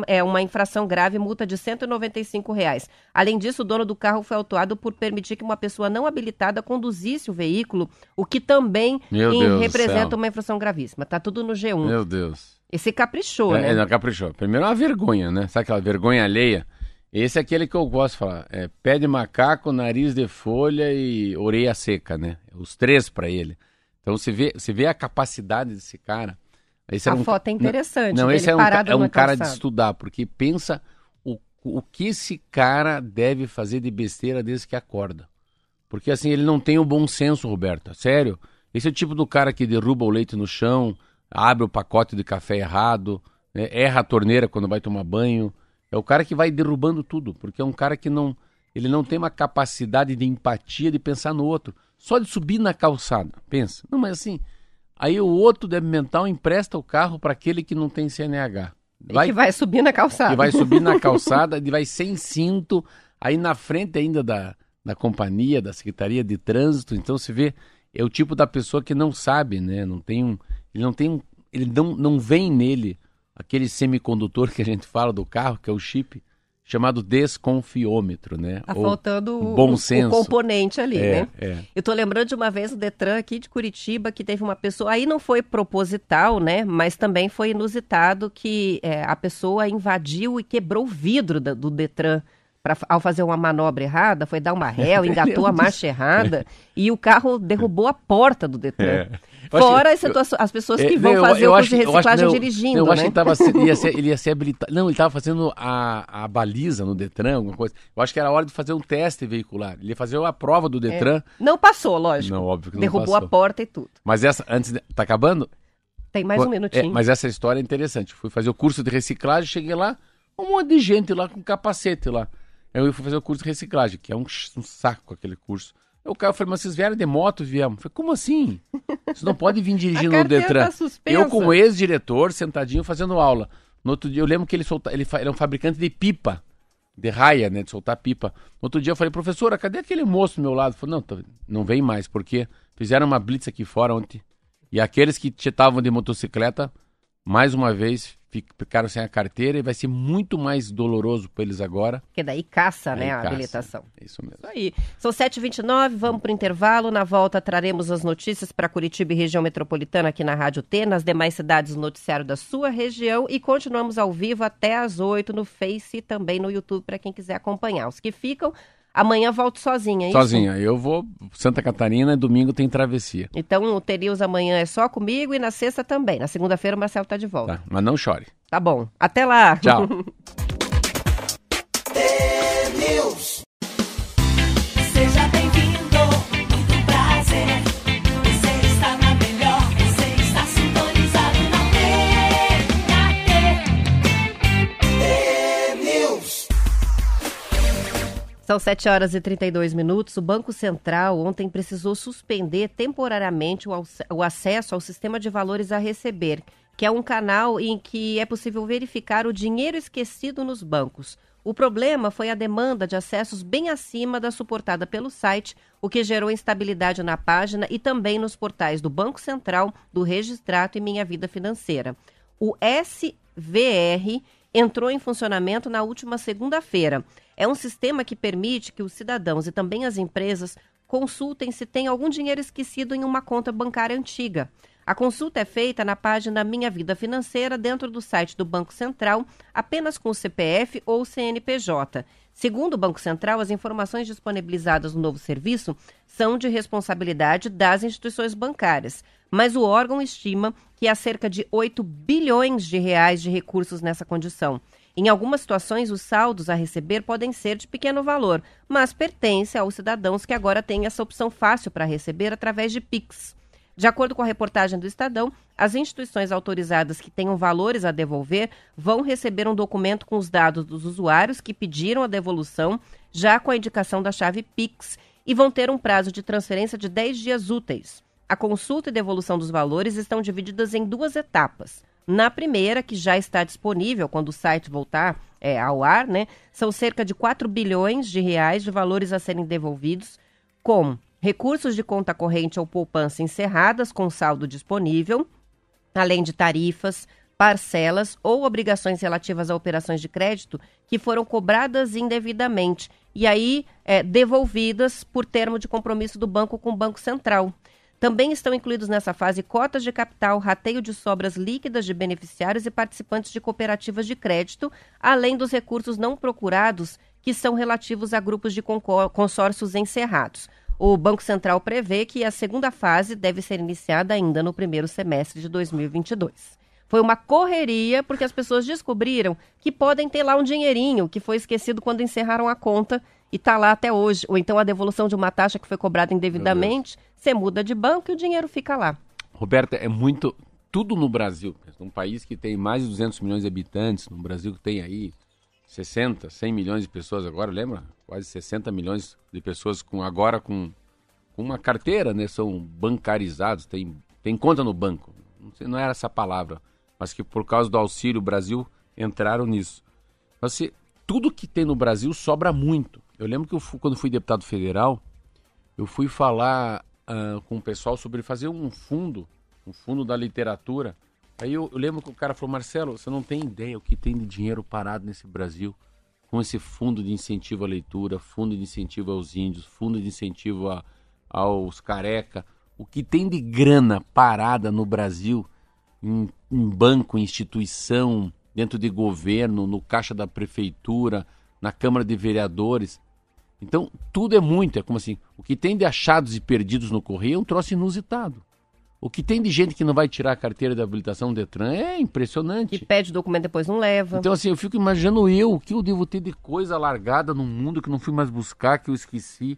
é uma infração grave, multa de 195 reais. Além disso, o dono do carro foi autuado por permitir que uma pessoa não habilitada conduzisse o veículo, o que também em- representa uma infração gravíssima. Tá tudo no G1. Meu Deus. Esse caprichou, É, né? é, não, caprichou. Primeiro é uma vergonha, né? Sabe aquela vergonha alheia? Esse é aquele que eu gosto de falar. É pé de macaco, nariz de folha e orelha seca, né? Os três pra ele. Então você vê, você vê a capacidade desse cara. Esse A um- foto é interessante, Não, esse é um, é um cara de estudar, porque pensa o, o que esse cara deve fazer de besteira desde que acorda. Porque assim, ele não tem o bom senso, Roberta. Sério. Esse é o tipo do cara que derruba o leite no chão, abre o pacote de café errado, né, erra a torneira quando vai tomar banho. É o cara que vai derrubando tudo, porque é um cara que não. Ele não tem uma capacidade de empatia de pensar no outro. Só de subir na calçada. Pensa. Não, mas assim. Aí o outro débil mental empresta o carro para aquele que não tem CNH. E que vai subir na calçada. que vai subir na calçada, ele vai sem cinto, aí na frente ainda da, da companhia, da Secretaria de Trânsito. Então você vê, é o tipo da pessoa que não sabe, né? Não tem um. Ele não tem um. Ele não, não vem nele aquele semicondutor que a gente fala do carro, que é o chip, chamado desconfiômetro, né? Tá Ou faltando o, bom o- senso. o componente ali, é, né? é. Eu tô lembrando de uma vez no Detran aqui de Curitiba que teve uma pessoa, aí não foi proposital, né? Mas também foi inusitado que é, a pessoa invadiu e quebrou o vidro do Detran. Pra, ao fazer uma manobra errada, foi dar uma [laughs] réu, engatou a marcha errada e o carro derrubou a porta do Detran. É. Eu acho Fora que- as, pessoas É, que vão eu- fazer eu o acho curso de acho- reciclagem não, dirigindo, não, eu acho né? que ele, tava, ele, ia ser, [laughs] ele ia ser habilitado. Não, ele estava fazendo a, a baliza no Detran, alguma coisa. Eu acho que era hora de fazer um teste veicular. Ele ia fazer a prova do Detran. Não passou, lógico. Não, óbvio que não Derrubou passou. a porta e tudo. Mas essa, antes. De, tá acabando? Tem mais um É, minutinho. mas essa história é interessante. Fui fazer o curso de reciclagem, cheguei lá, um monte de gente lá com capacete lá. Eu fui fazer o curso de reciclagem, que é um, um saco aquele curso. Eu, cara, falei, mas vocês vieram de moto, viemos. Eu falei, como assim? Vocês não podem vir dirigindo [laughs] no Detran. tá eu, como ex-diretor, sentadinho fazendo aula. No outro dia, eu lembro que ele, solta, ele, ele é um fabricante de pipa, de raia, né, de soltar pipa. No outro dia eu falei, professora, cadê aquele moço do meu lado? Falei, não, tá- não vem mais, porque fizeram uma blitz aqui fora ontem. E aqueles que estavam de motocicleta, mais uma vez, ficaram sem a carteira e vai ser muito mais doloroso para eles agora. Porque daí caça, né, Aí a caça. habilitação. É isso mesmo. Isso aí. São 7h29, vamos para o intervalo. Na volta traremos as notícias para Curitiba e região metropolitana aqui na Rádio T, nas demais cidades o noticiário da sua região e continuamos ao vivo até às 8 no Face e também no YouTube para quem quiser acompanhar. Os que ficam, amanhã volto sozinha, é isso? Sozinha. Eu vou Santa Catarina, domingo tem travessia. Então o Terius amanhã é só comigo e na sexta também. Na segunda-feira o Marcelo tá de volta. Tá? Mas não chore. Tá bom. Até lá. Tchau. [laughs] São 7 horas e 32 minutos. O Banco Central ontem precisou suspender temporariamente o, o acesso ao sistema de valores a receber, que é um canal em que é possível verificar o dinheiro esquecido nos bancos. O problema foi a demanda de acessos bem acima da suportada pelo site, o que gerou instabilidade na página e também nos portais do Banco Central, do Registrato e Minha Vida Financeira. O SVR entrou em funcionamento na última segunda-feira. É um sistema que permite que os cidadãos e também as empresas consultem se tem algum dinheiro esquecido em uma conta bancária antiga. A consulta é feita na página Minha Vida Financeira, dentro do site do Banco Central, apenas com o CPF ou CNPJ. Segundo o Banco Central, as informações disponibilizadas no novo serviço são de responsabilidade das instituições bancárias, mas o órgão estima que há cerca de 8 bilhões de reais de recursos nessa condição. Em algumas situações, os saldos a receber podem ser de pequeno valor, mas pertence aos cidadãos que agora têm essa opção fácil para receber através de Pix. De acordo com a reportagem do Estadão, as instituições autorizadas que tenham valores a devolver vão receber um documento com os dados dos usuários que pediram a devolução, já com a indicação da chave Pix, e vão ter um prazo de transferência de 10 dias úteis. A consulta e devolução dos valores estão divididas em duas etapas. Na primeira, que já está disponível quando o site voltar é, ao ar, né, são cerca de 4 bilhões de reais de valores a serem devolvidos, com recursos de conta corrente ou poupança encerradas com saldo disponível, além de tarifas, parcelas ou obrigações relativas a operações de crédito que foram cobradas indevidamente e aí é, devolvidas por termo de compromisso do banco com o Banco Central. Também estão incluídos nessa fase cotas de capital, rateio de sobras líquidas de beneficiários e participantes de cooperativas de crédito, além dos recursos não procurados que são relativos a grupos de consórcios encerrados. O Banco Central prevê que a segunda fase deve ser iniciada ainda no primeiro semestre de 2022. Foi uma correria porque as pessoas descobriram que podem ter lá um dinheirinho que foi esquecido quando encerraram a conta e está lá até hoje. Ou então a devolução de uma taxa que foi cobrada indevidamente, você muda de banco e o dinheiro fica lá. Roberta, é muito. Tudo no Brasil, um país que tem mais de 200 milhões de habitantes, no Brasil que tem aí 60, 100 milhões de pessoas agora, lembra? Quase 60 milhões de pessoas com agora com, com uma carteira, né? São bancarizados, tem, tem conta no banco. Não, sei, não era essa palavra, mas que por causa do Auxílio Brasil entraram nisso. Mas se, tudo que tem no Brasil sobra muito. Eu lembro que eu fui, quando fui deputado federal, eu fui falar uh, com o pessoal sobre fazer um fundo, um fundo da literatura Aí eu, eu, lembro que o cara falou, Marcelo, você não tem ideia o que tem de dinheiro parado nesse Brasil com esse fundo de incentivo à leitura, fundo de incentivo aos índios, fundo de incentivo a, aos careca, o que tem de grana parada no Brasil em, em banco, em instituição, dentro de governo, no caixa da prefeitura, na Câmara de Vereadores. Então, tudo é muito, é como assim, o que tem de achados e perdidos no correio é um troço inusitado. O que tem de gente que não vai tirar a carteira de habilitação do Detran é impressionante. Que pede documento depois não leva. Então, assim, eu fico imaginando eu, o que eu devo ter de coisa largada no mundo que não fui mais buscar, que eu esqueci,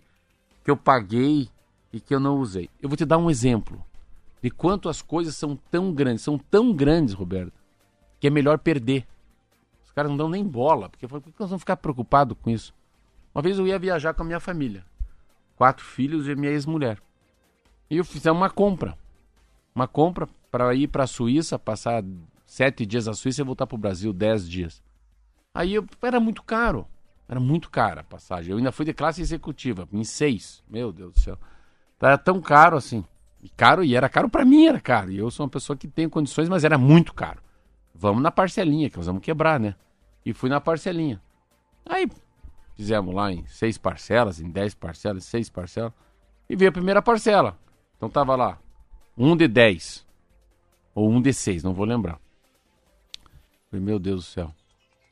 que eu paguei e que eu não usei. Eu vou te dar um exemplo de quanto as coisas são tão grandes, são tão grandes, Roberto, que é melhor perder. Os caras não dão nem bola, porque por que nós vamos ficar preocupados com isso? Uma vez eu ia viajar com a minha família, quatro filhos e minha ex-mulher. E eu fiz uma compra uma compra para ir para a Suíça, passar sete dias na Suíça e voltar para o Brasil dez dias. Aí eu, era muito caro. Era muito cara a passagem. Eu ainda fui de classe executiva, em seis. Meu Deus do céu. Era tão caro assim. E caro, e era caro para mim, era caro. E eu sou uma pessoa que tem condições, mas era muito caro. Vamos na parcelinha, que nós vamos quebrar, né? E fui na parcelinha. Aí fizemos lá em seis parcelas, em dez parcelas, seis parcelas. E veio a primeira parcela. Então tava lá, um de 10. Ou um de 6, não vou lembrar. Falei, meu Deus do céu.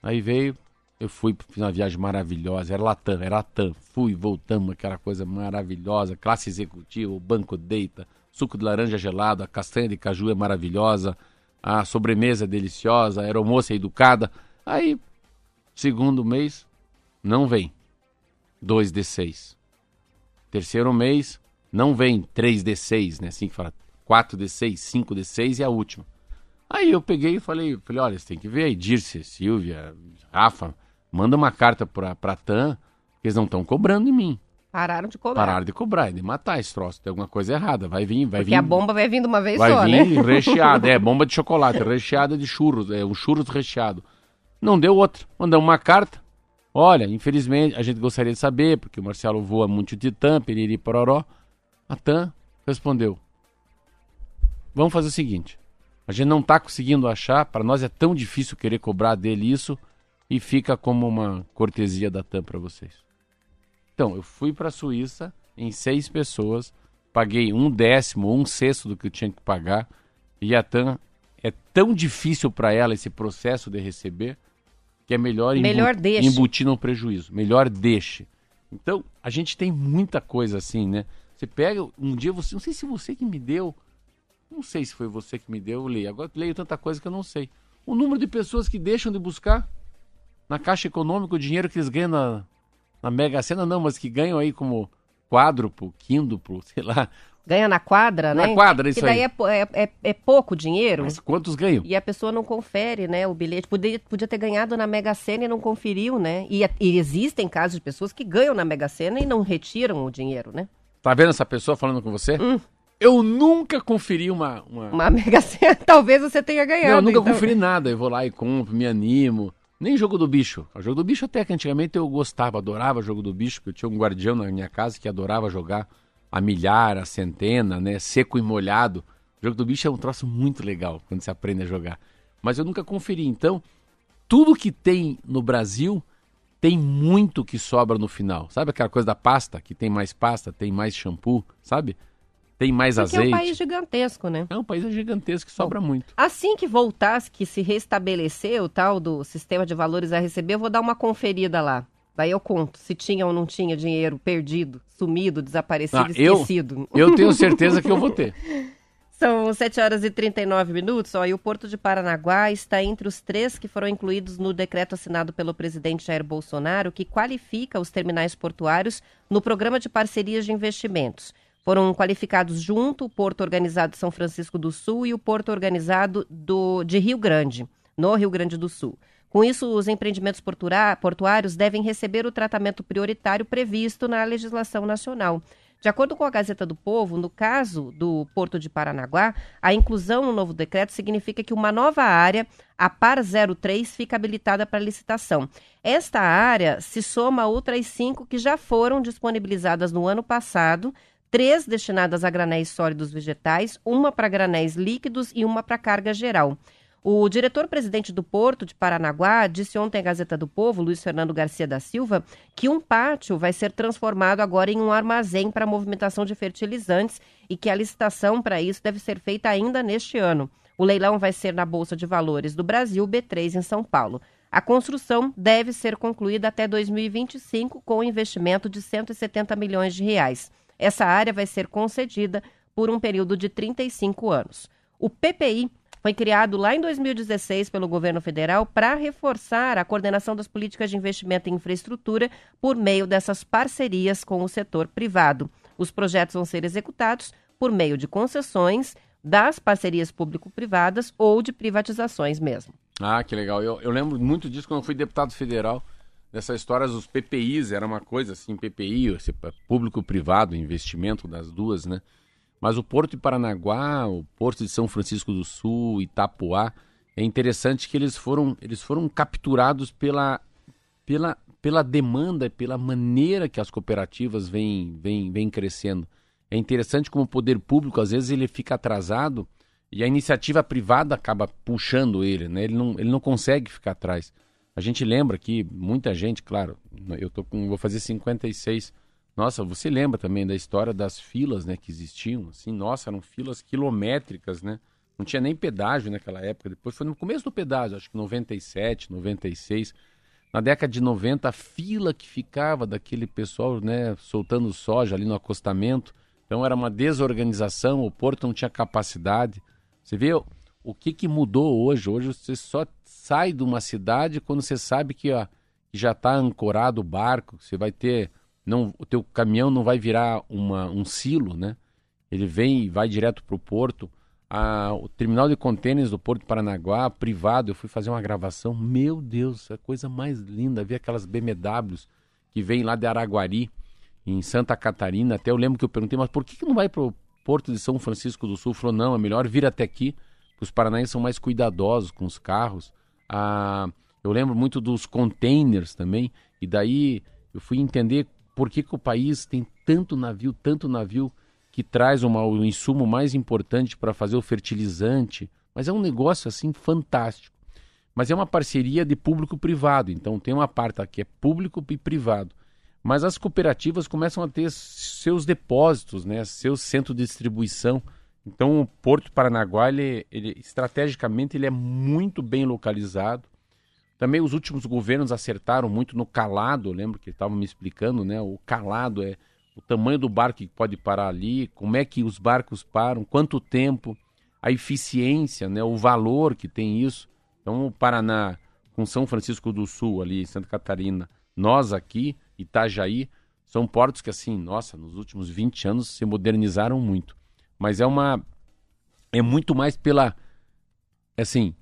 Aí veio, eu fui, fiz uma viagem maravilhosa. Era Latam, era Latam. Fui, voltamos, aquela coisa maravilhosa. Classe executiva, o banco deita, suco de laranja gelado, a castanha de caju é maravilhosa, a sobremesa é deliciosa, a aeromoça é educada. Aí, segundo mês, não vem. 2 de 6. Terceiro mês, não vem 3 de 6, né? Assim que fala 4D6, 5D6 e a última. Aí eu peguei e falei, falei, olha, você tem que ver aí, Dirce, Silvia, Rafa, manda uma carta pra, pra TAM, que eles não estão cobrando em mim. Pararam de cobrar. Pararam de cobrar, de matar esse troço. Tem alguma coisa errada. Vai vir, vai Porque vir. a bomba vai vindo uma vez vai só, vir né? recheada, é, bomba de chocolate, recheada de churros, é um churros recheado. Não deu outra. Mandamos uma carta. Olha, infelizmente, a gente gostaria de saber, porque o Marcelo voa muito de TAM, piriri pororó. A TAM respondeu: Vamos fazer o seguinte: a gente não está conseguindo achar, para nós é tão difícil querer cobrar dele isso e fica como uma cortesia da TAM para vocês. Então, eu fui para a Suíça em seis pessoas, paguei um décimo, um sexto do que eu tinha que pagar e a TAM é tão difícil para ela esse processo de receber que é melhor, Melhor embu embutir no prejuízo. Melhor deixe. Então, a gente tem muita coisa assim, né? Você pega, um dia você, não sei se você que me deu, não sei se foi você que me deu, eu leio. Agora leio tanta coisa que eu não sei. O número de pessoas que deixam de buscar na Caixa Econômica o dinheiro que eles ganham na, na Mega Sena, não, mas que ganham aí como quádruplo, quínduplo, [laughs] sei lá. Ganha na quadra, Na né? quadra, isso que daí aí. é, é, é- é pouco dinheiro. Mas quantos ganham? E a pessoa não confere, né, o bilhete. Podia, podia ter ganhado na Mega Sena e não conferiu, né? E, e existem casos de pessoas que ganham na Mega Sena e não retiram o dinheiro, né? Tá vendo essa pessoa falando com você? Hum. Eu nunca conferi uma. uma... Uma Mega Sena, [laughs] talvez você tenha Não, ganhado. eu nunca então. conferi nada. Eu vou lá e compro, me animo. Nem jogo do bicho. O jogo do bicho até que antigamente eu gostava, adorava jogo do bicho, porque eu tinha um guardião na minha casa que adorava jogar a milhar, a centena, né? Seco e molhado. O jogo do bicho é um troço muito legal quando você aprende a jogar. mas eu nunca conferi. Então, tudo que tem no Brasil tem muito que sobra no final. Sabe aquela coisa da pasta, que tem mais pasta, tem mais shampoo, sabe? Tem mais Porque azeite. é um país gigantesco, né? É um país gigantesco que sobra muito. Assim que voltasse, que se restabelecer o tal do sistema de valores a receber, eu vou dar uma conferida lá. Daí eu conto se tinha ou não tinha dinheiro perdido, sumido, desaparecido, Ah, eu- esquecido. Eu [laughs] tenho certeza que eu vou ter. São 7 horas e 39 minutos. Ó, e o Porto de Paranaguá está entre os três que foram incluídos no decreto assinado pelo presidente Jair Bolsonaro, que qualifica os terminais portuários no programa de parcerias de investimentos. Foram qualificados junto o Porto Organizado de São Francisco do Sul e o Porto Organizado do, de Rio Grande, no Rio Grande do Sul. Com isso, os empreendimentos portuários devem receber o tratamento prioritário previsto na legislação nacional. De acordo com a Gazeta do Povo, no caso do Porto de Paranaguá, a inclusão no novo decreto significa que uma nova área, a PAR 03, fica habilitada para licitação. Esta área se soma a outras cinco que já foram disponibilizadas no ano passado, três destinadas a granéis sólidos vegetais, uma para granéis líquidos e uma para carga geral. O diretor-presidente do Porto de Paranaguá disse ontem à Gazeta do Povo, Luiz Fernando Garcia da Silva, que um pátio vai ser transformado agora em um armazém para movimentação de fertilizantes e que a licitação para isso deve ser feita ainda neste ano. O leilão vai ser na Bolsa de Valores do Brasil, B3, em São Paulo. A construção deve ser concluída até 2025 com um investimento de 170 milhões de reais. Essa área vai ser concedida por um período de 35 anos. O PPI foi criado lá em 2016 pelo governo federal para reforçar a coordenação das políticas de investimento em infraestrutura por meio dessas parcerias com o setor privado. Os projetos vão ser executados por meio de concessões, das parcerias público-privadas ou de privatizações mesmo. Ah, que legal. Eu, eu lembro muito disso quando eu fui deputado federal. Dessa história dos PPIs, era uma coisa assim, PPI, esse público-privado, investimento das duas, né? Mas o Porto de Paranaguá, o Porto de São Francisco do Sul, Itapuá, é interessante que eles foram, eles foram capturados pela, pela, pela demanda, pela maneira que as cooperativas vêm, vêm, vêm crescendo. É interessante como o poder público, às vezes, ele fica atrasado e a iniciativa privada acaba puxando ele, né? Ele não, ele não consegue ficar atrás. A gente lembra que muita gente, claro, eu tô com, vou fazer 56. Nossa, você lembra também da história das filas, né, que existiam? Assim, nossa, eram filas quilométricas, né? Não tinha nem pedágio naquela época. Depois foi no começo do pedágio, acho que 97, 96. Na década de 90, a fila que ficava daquele pessoal, né, soltando soja ali no acostamento. Então era uma desorganização, o porto não tinha capacidade. Você vê o que, que mudou hoje? Hoje você só sai de uma cidade quando você sabe que, ó, já está ancorado o barco, você vai ter. Não, o teu caminhão não vai virar uma, um silo, né? Ele vem e vai direto para o porto. A, o terminal de contêineres do Porto de Paranaguá, privado, eu fui fazer uma gravação. Meu Deus, a coisa mais linda. Vi aquelas BMWs que vêm lá de Araguari, em Santa Catarina. Até eu lembro que eu perguntei, mas por que, que não vai para o Porto de São Francisco do Sul? Falou, não, é melhor vir até aqui. Os paranaenses são mais cuidadosos com os carros. Ah, eu lembro muito dos containers também. E daí eu fui entender por que, que o país tem tanto navio, tanto navio que traz uma, insumo mais importante para fazer o fertilizante. Mas é um negócio assim fantástico. Mas é uma parceria de público-privado. Então tem uma parte que é público e privado. Mas as cooperativas começam a ter seus depósitos, né? seus centros de distribuição. Então o Porto Paranaguá, ele, ele, estrategicamente, ele é muito bem localizado. Também os últimos governos acertaram muito no calado, lembro que estavam me explicando, né? O calado é o tamanho do barco que pode parar ali, como é que os barcos param, quanto tempo, a eficiência, né? o valor que tem isso. Então o Paraná com São Francisco do Sul, ali Santa Catarina, nós aqui, Itajaí, são portos que assim, nossa, nos últimos 20 anos se modernizaram muito. Mas é uma é muito mais pela assim,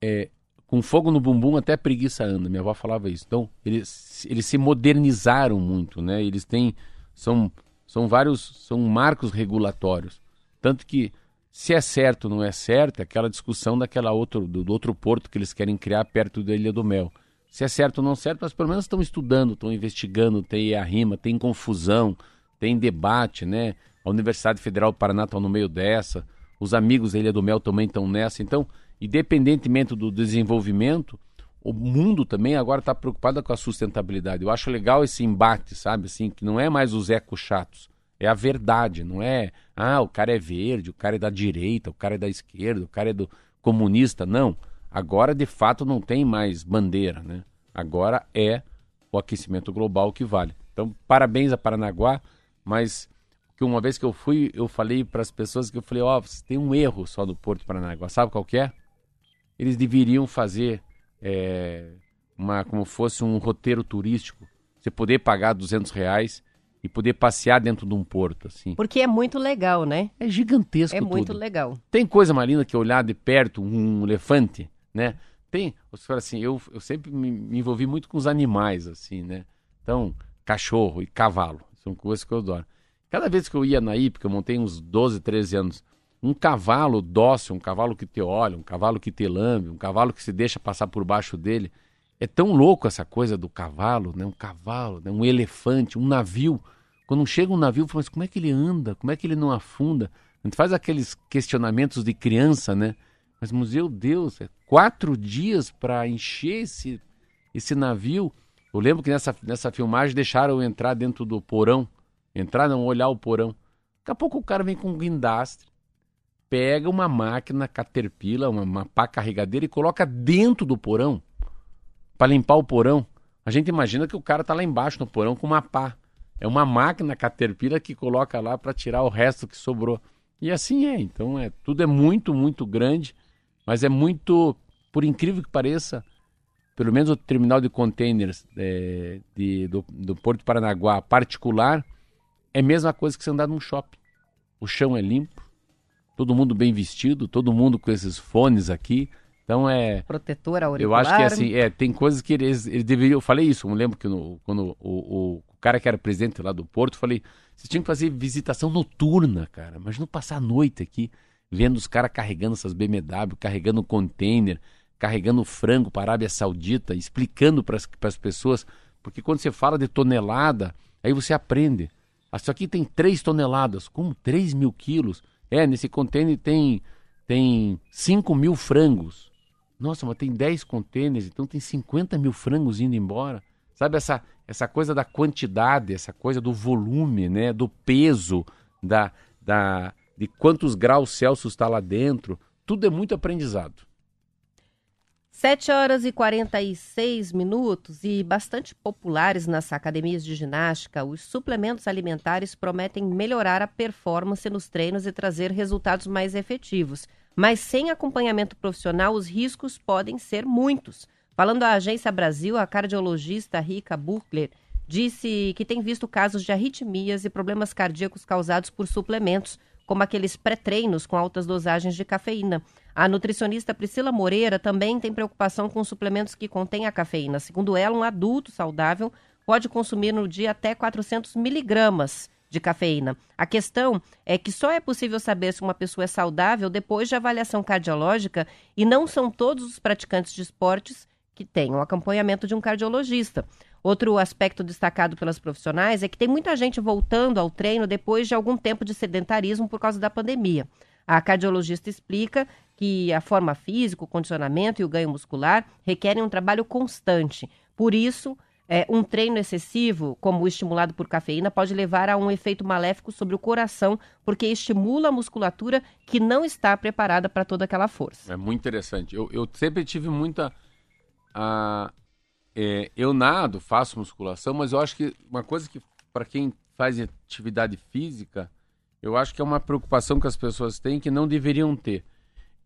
é, com fogo no bumbum até preguiça anda. Minha avó falava isso. Então, eles, eles se modernizaram muito, né? Eles têm são são vários são marcos regulatórios. Tanto que se é certo ou não é certo, é aquela discussão daquela outro do, do, outro porto que eles querem criar perto da Ilha do Mel. Se é certo ou não certo, mas pelo menos estão estudando, estão investigando, tem a rima, tem confusão, tem debate, né? A Universidade Federal do Paraná está no meio dessa, os amigos da Ilha do Mel também estão nessa. Então, independentemente do desenvolvimento, o mundo também agora está preocupado com a sustentabilidade. Eu acho legal esse embate, sabe? Assim, que não é mais os ecos chatos. É a verdade, não é, ah, o cara é verde, o cara é da direita, o cara é da esquerda, o cara é do comunista. Não. Agora, de fato, não tem mais bandeira, né? Agora é o aquecimento global que vale. Então, parabéns a Paranaguá, mas que uma vez que eu fui, eu falei para as pessoas que eu falei, ó, oh, tem um erro só do Porto Paranaguá. Sabe qual que é? Eles deveriam fazer é, uma, como fosse um roteiro turístico. Você poder pagar 200 reais e poder passear dentro de um porto, assim. Porque é muito legal, né? É gigantesco É muito tudo. legal. Tem coisa mais linda que olhar de perto um elefante, né? Tem, você fala assim, eu, eu sempre me, me envolvi muito com os animais, assim, né? Então, cachorro e cavalo, são coisas que eu adoro. Cada vez que eu ia na hípica, eu montei uns 12, 13 anos, um cavalo dócil, um cavalo que te olha, um cavalo que te lambe, um cavalo que se deixa passar por baixo dele. É tão louco essa coisa do cavalo, né? Um cavalo, né? um elefante, um navio. Quando chega um navio, mas como é que ele anda? Como é que ele não afunda? A gente faz aqueles questionamentos de criança, né? Mas, meu Deus, é quatro dias para encher esse, esse navio. Eu lembro que nessa, nessa filmagem deixaram eu entrar dentro do porão Entrar, não, olhar o porão. Daqui a pouco o cara vem com um guindastre, pega uma máquina Caterpillar, uma, uma pá carregadeira e coloca dentro do porão para limpar o porão. A gente imagina que o cara tá lá embaixo no porão com uma pá. É uma máquina Caterpillar que coloca lá para tirar o resto que sobrou. E assim é. Então é tudo é muito, muito grande, mas é muito, por incrível que pareça, pelo menos o terminal de containers é, de, do, do Porto Paranaguá particular é a mesma coisa que você andar num shopping. O chão é limpo, todo mundo bem vestido, todo mundo com esses fones aqui. Então é. Protetor auricular. Eu acho que assim, é, tem coisas que eles, eles deveriam. Eu falei isso, eu lembro que no, quando o, o, o, cara que era presidente lá do Porto, falei, vocês tinham que fazer visitação noturna, cara. Mas não passar a noite aqui, vendo os caras carregando essas BMW, carregando container, carregando frango para a Arábia Saudita, explicando para as pessoas. Porque quando você fala de tonelada, aí você aprende. Isso aqui tem 3 toneladas. Como 3 mil quilos? É, nesse container tem, tem 5 mil frangos. Nossa, mas tem 10 contêineres, então tem 50 mil frangos indo embora. Sabe essa, essa coisa da quantidade, essa coisa do volume, né? do peso, da, da, de quantos graus Celsius está lá dentro. Tudo é muito aprendizado. 7 horas e 46 minutos e bastante populares nas academias de ginástica, os suplementos alimentares prometem melhorar a performance nos treinos e trazer resultados mais efetivos. Mas sem acompanhamento profissional, os riscos podem ser muitos. Falando à Agência Brasil, a cardiologista Rika Buchler disse que tem visto casos de arritmias e problemas cardíacos causados por suplementos, como aqueles pré-treinos com altas dosagens de cafeína. A nutricionista Priscila Moreira também tem preocupação com suplementos que contêm a cafeína. Segundo ela, um adulto saudável pode consumir no dia até 400 miligramas de cafeína. A questão é que só é possível saber se uma pessoa é saudável depois de avaliação cardiológica e não são todos os praticantes de esportes que têm o acompanhamento de um cardiologista. Outro aspecto destacado pelas profissionais é que tem muita gente voltando ao treino depois de algum tempo de sedentarismo por causa da pandemia. A cardiologista explica que a forma física, o condicionamento e o ganho muscular requerem um trabalho constante. Por isso, é, um treino excessivo, como o estimulado por cafeína, pode levar a um efeito maléfico sobre o coração, porque estimula a musculatura que não está preparada para toda aquela força. É muito interessante. Eu, eu sempre tive muita. Uh, é, eu nado, faço musculação, mas eu acho que uma coisa que, para quem faz atividade física, eu acho que é uma preocupação que as pessoas têm que não deveriam ter.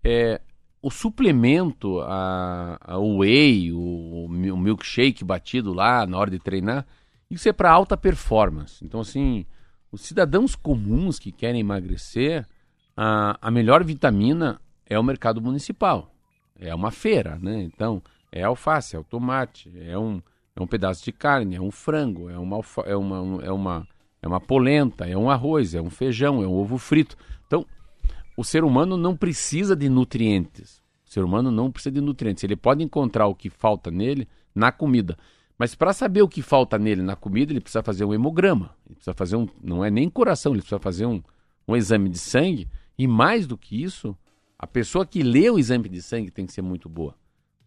É, o suplemento, a, a whey, o, o milkshake batido lá na hora de treinar, isso é para alta performance. Então, assim, os cidadãos comuns que querem emagrecer, a, a melhor vitamina é o mercado municipal. É uma feira, né? Então, é alface, é o tomate, é um, é um pedaço de carne, é um frango, é uma, é uma, é uma é uma polenta, é um arroz, é um feijão, é um ovo frito. O ser humano não precisa de nutrientes. O ser humano não precisa de nutrientes. Ele pode encontrar o que falta nele na comida. Mas para saber o que falta nele na comida, ele precisa fazer um hemograma. Ele precisa fazer um. Não é nem coração, ele precisa fazer um, um exame de sangue. E mais do que isso, A pessoa que lê o exame de sangue tem que ser muito boa.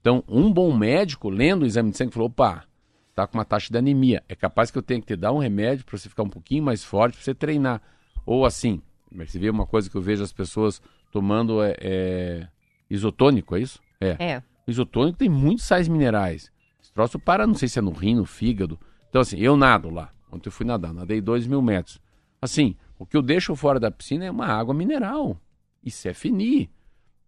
Então, um bom médico, lendo o exame de sangue, falou: opa, tá com uma taxa de anemia. É capaz que eu tenha que te dar um remédio para você ficar um pouquinho mais forte, para você treinar. Ou assim, você vê uma coisa que eu vejo as pessoas tomando é, é, isotônico, é isso? É. É. O isotônico tem muitos sais minerais. Esse troço para, não sei se é no rim, no fígado. Então, assim, eu nado lá. Ontem eu fui nadar, nadei dois mil metros. Assim, o que eu deixo fora da piscina é uma água mineral. Isso é finir.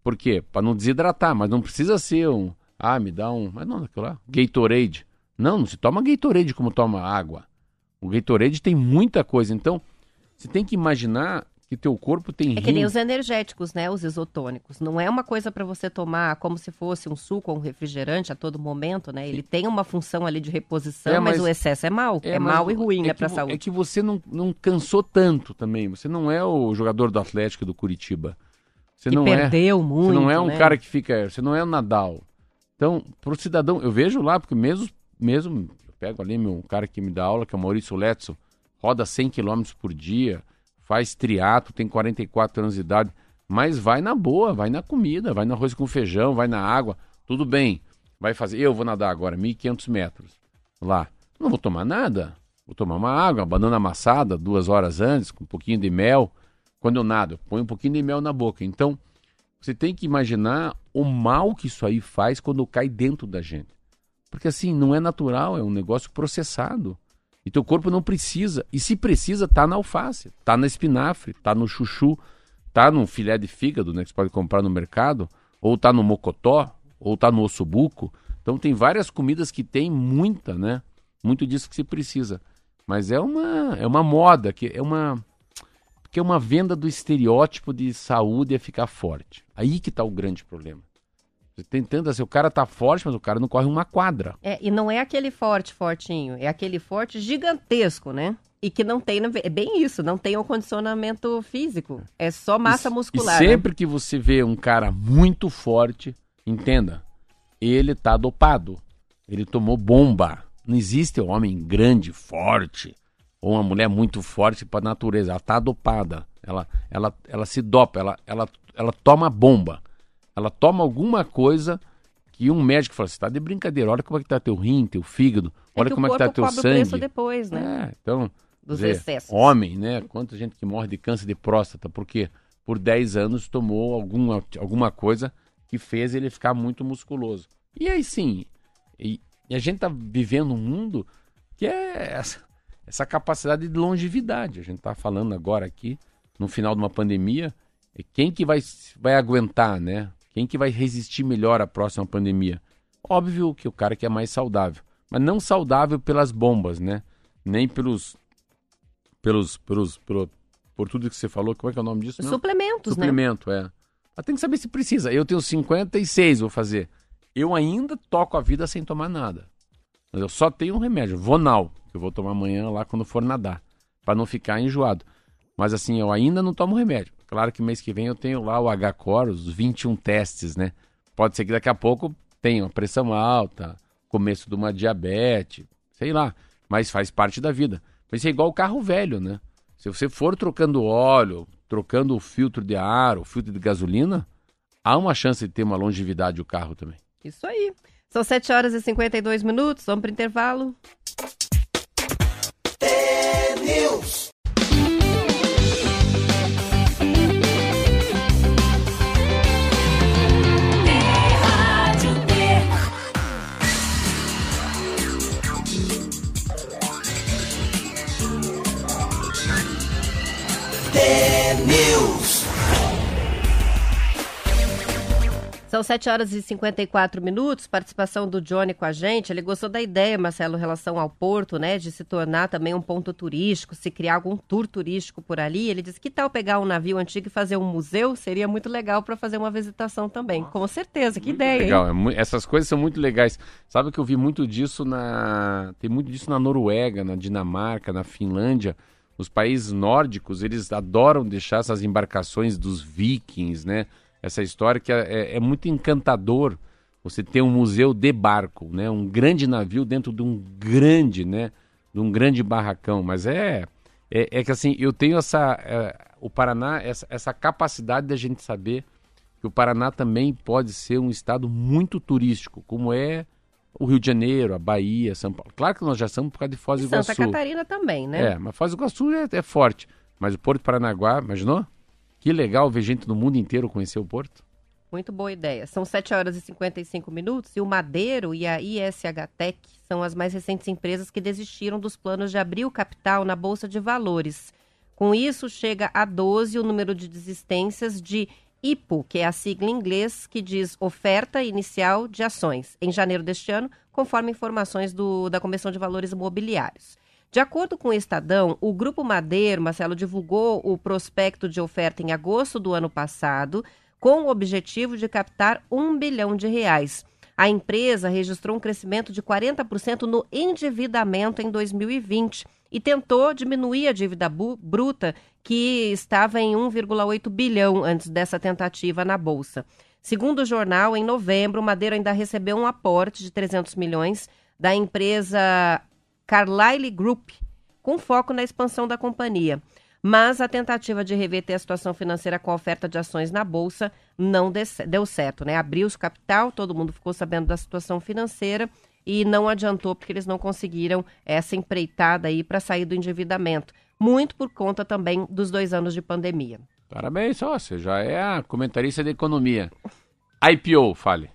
Por quê? Para não desidratar, mas não precisa ser um. Ah, me dá um. Mas não, aquilo lá. Gatorade. Não, não se toma Gatorade como toma água. O Gatorade tem muita coisa. Então, você tem que imaginar que teu corpo tem É que nem rim. os energéticos, né? Os isotônicos. Não é uma coisa para você tomar como se fosse um suco ou um refrigerante a todo momento, né? Ele tem uma função ali de reposição, É, mas, mas- o excesso é mal. É, mas mal e ruim, é né, vo- saúde. É que você não, não cansou tanto também. Você não é o jogador do Atlético do Curitiba. Você que não é. perdeu muito. Você não é um né? cara que fica. Você não é o Nadal. Então, pro cidadão, eu vejo lá, porque mesmo, mesmo eu pego ali meu cara que me dá aula, que é o Maurício Letson, roda 100 km por dia, faz triatlo, tem 44 anos de idade, mas vai na boa, vai na comida, vai no arroz com feijão, vai na água, tudo bem. Vai fazer, eu vou nadar agora 1.500 metros lá. Não vou tomar nada. Vou tomar uma água, uma banana amassada duas horas antes, com um pouquinho de mel. Quando eu nado, eu ponho um pouquinho de mel na boca. Então, você tem que imaginar o mal que isso aí faz quando cai dentro da gente. Porque assim, não é natural, é um negócio processado. E teu corpo não precisa. E se precisa, tá na alface, tá na espinafre, tá no chuchu, tá no filé de fígado, né, que você pode comprar no mercado, ou tá no mocotó, ou tá no ossobuco. Então tem várias comidas que tem muita, né? Muito disso que se precisa. Mas é uma é uma moda, que é uma que é uma venda do estereótipo de saúde é ficar forte. Aí que tá o grande problema. Tentando assim, o cara tá forte, mas o cara não corre uma quadra. É, e não é aquele forte, fortinho. É aquele forte gigantesco, né? E que não tem. É bem isso, não tem o condicionamento físico. É só massa E- muscular. E né? sempre que você vê um cara muito forte, entenda, ele tá dopado. Ele tomou bomba. Não existe um homem grande, forte, ou uma mulher muito forte para natureza. Ela tá dopada. Ela, ela, ela se dopa, ela, ela, ela toma bomba. Ela toma alguma coisa que um médico fala, você tá de brincadeira, olha como é que tá teu rim, teu fígado, É olha como é que tá corpo teu cobra o sangue. depois, né? É, então, Dos dizer, excessos. Homem, né? Quanta gente que morre de câncer de próstata, porque por 10 anos tomou alguma, alguma coisa que fez ele ficar muito musculoso. E aí sim, e, e a gente tá vivendo um mundo que é essa, essa capacidade de longevidade. A gente tá falando agora aqui, no final de uma pandemia, quem que vai, vai aguentar, né? Quem que vai resistir melhor à próxima pandemia? Óbvio que o cara que é mais saudável, mas não saudável pelas bombas, né? Nem pelos pelos, pelos, pelo, por tudo que você falou, como é que é o nome disso? mesmo? Suplementos, né? Suplemento, é. Mas tem que saber se precisa. Eu tenho 56, vou fazer. Eu ainda toco a vida sem tomar nada. Mas eu só tenho um remédio, Vonal, que eu vou tomar amanhã lá quando for nadar, para não ficar enjoado. Mas assim, eu ainda não tomo remédio. Claro que mês que vem eu tenho lá o H-Core, os 21 testes, né? Pode ser que daqui a pouco tenha uma pressão alta, começo de uma diabetes, sei lá. Mas faz parte da vida. Mas é igual o carro velho, né? Se você for trocando óleo, trocando o filtro de ar, o filtro de gasolina, há uma chance de ter uma longevidade o carro também. Isso aí. São 7 horas e 52 minutos, vamos para intervalo. Rádio São 7 horas e 54 minutos, participação do Johnny com a gente. Ele gostou da ideia, Marcelo, em relação ao porto, né, de se tornar também um ponto turístico, se criar algum tour turístico por ali. Ele disse que tal pegar um navio antigo e fazer um museu? Seria muito legal para fazer uma visitação também. Com certeza, que ideia, Legal, hein? é essas coisas são muito legais. Sabe que eu vi muito disso na. Tem muito disso na Noruega, na Dinamarca, na Finlândia. Os países nórdicos, eles adoram deixar essas embarcações dos vikings, né? Essa história que é, é muito encantador você ter um museu de barco, né? Um grande navio dentro de um grande, né? De um grande barracão. Mas é. É, é que assim, eu tenho essa. é, o Paraná, essa, essa capacidade da gente saber que o Paraná também pode ser um estado muito turístico, como é o Rio de Janeiro, a Bahia, São Paulo. Claro que nós já somos por causa de Foz do Iguaçu. Santa Catarina também, né? É, mas Foz do Iguaçu é, é forte. Mas o Porto Paranaguá, imaginou? Que legal ver gente do mundo inteiro conhecer o Porto. Muito boa ideia. São 7 horas e 55 minutos e o Madeiro e a ISH Tech são as mais recentes empresas que desistiram dos planos de abrir o capital na Bolsa de Valores. Com isso, chega a 12 o número de desistências de IPO, que é a sigla em inglês que diz Oferta Inicial de Ações, em janeiro deste ano, conforme informações do, da Comissão de Valores Imobiliários. De acordo com o Estadão, o Grupo Madeiro, Marcelo, divulgou o prospecto de oferta em agosto do ano passado, com o objetivo de captar um bilhão de reais. A empresa registrou um crescimento de 40% no endividamento em 2020 e tentou diminuir a dívida bruta, que estava em 1,8 bilhão antes dessa tentativa na Bolsa. Segundo o jornal, em novembro, o Madeiro ainda recebeu um aporte de 300 milhões da empresa Carlyle Group, com foco na expansão da companhia. Mas a tentativa de reverter a situação financeira com a oferta de ações na Bolsa não deu certo, né? Abriu-se o capital, todo mundo ficou sabendo da situação financeira e não adiantou porque eles não conseguiram essa empreitada aí para sair do endividamento. Muito por conta também dos dois anos de pandemia. Parabéns, ó, você já é a comentarista de economia. IPO, fale.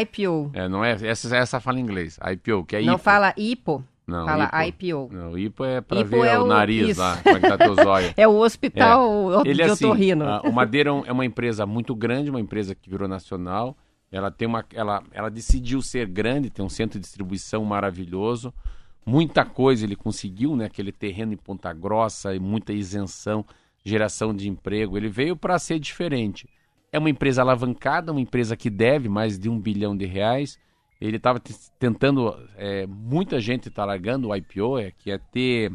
IPO. É, não é, essa, essa fala em inglês. IPO, que é não IPO. fala IPO, Não, fala IPO. IPO. Não, IPO é IPO ver é o o- nariz isso. lá, como é que tá teu zóio. [laughs] É o hospital Ele de assim, otorrino. a- o Madeira é é uma empresa muito grande, uma empresa que virou nacional. Ela tem uma, ela, ela decidiu ser grande, tem um centro de distribuição maravilhoso. Muita coisa ele conseguiu, né? Aquele terreno em Ponta Grossa e muita isenção, geração de emprego. Ele veio para ser diferente. É uma empresa alavancada, uma empresa que deve mais de um bilhão de reais. Ele estava tentando, é, muita gente está largando o IPO, é, que é ter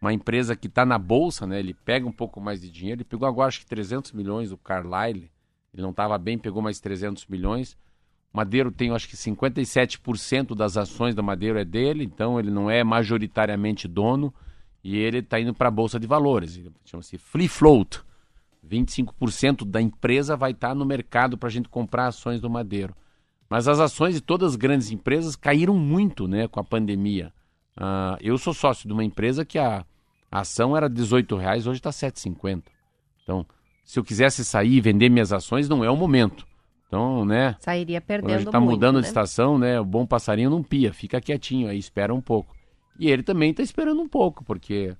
uma empresa que está na bolsa, né? Ele pega um pouco mais de dinheiro. Ele pegou agora acho que 300 milhões do Carlyle. Ele não estava bem, pegou mais 300 milhões. Madeiro tem, acho que 57% das ações da Madeiro é dele, então ele não é majoritariamente dono e ele está indo para a bolsa de valores. Chama-se free float. 25% da empresa vai estar no mercado para a gente comprar ações do Madeiro. Mas as ações de todas as grandes empresas caíram muito né, com a pandemia. Ah, eu sou sócio de uma empresa que a, a ação era 18 reais, hoje está R$ 7,50. Então, se eu quisesse sair e vender minhas ações, não é o momento. Então, né? Sairia Quando a perdendo está muito, mudando né? de estação, né? O bom passarinho não pia, fica quietinho aí, espera um pouco. E ele também está esperando um pouco, porque.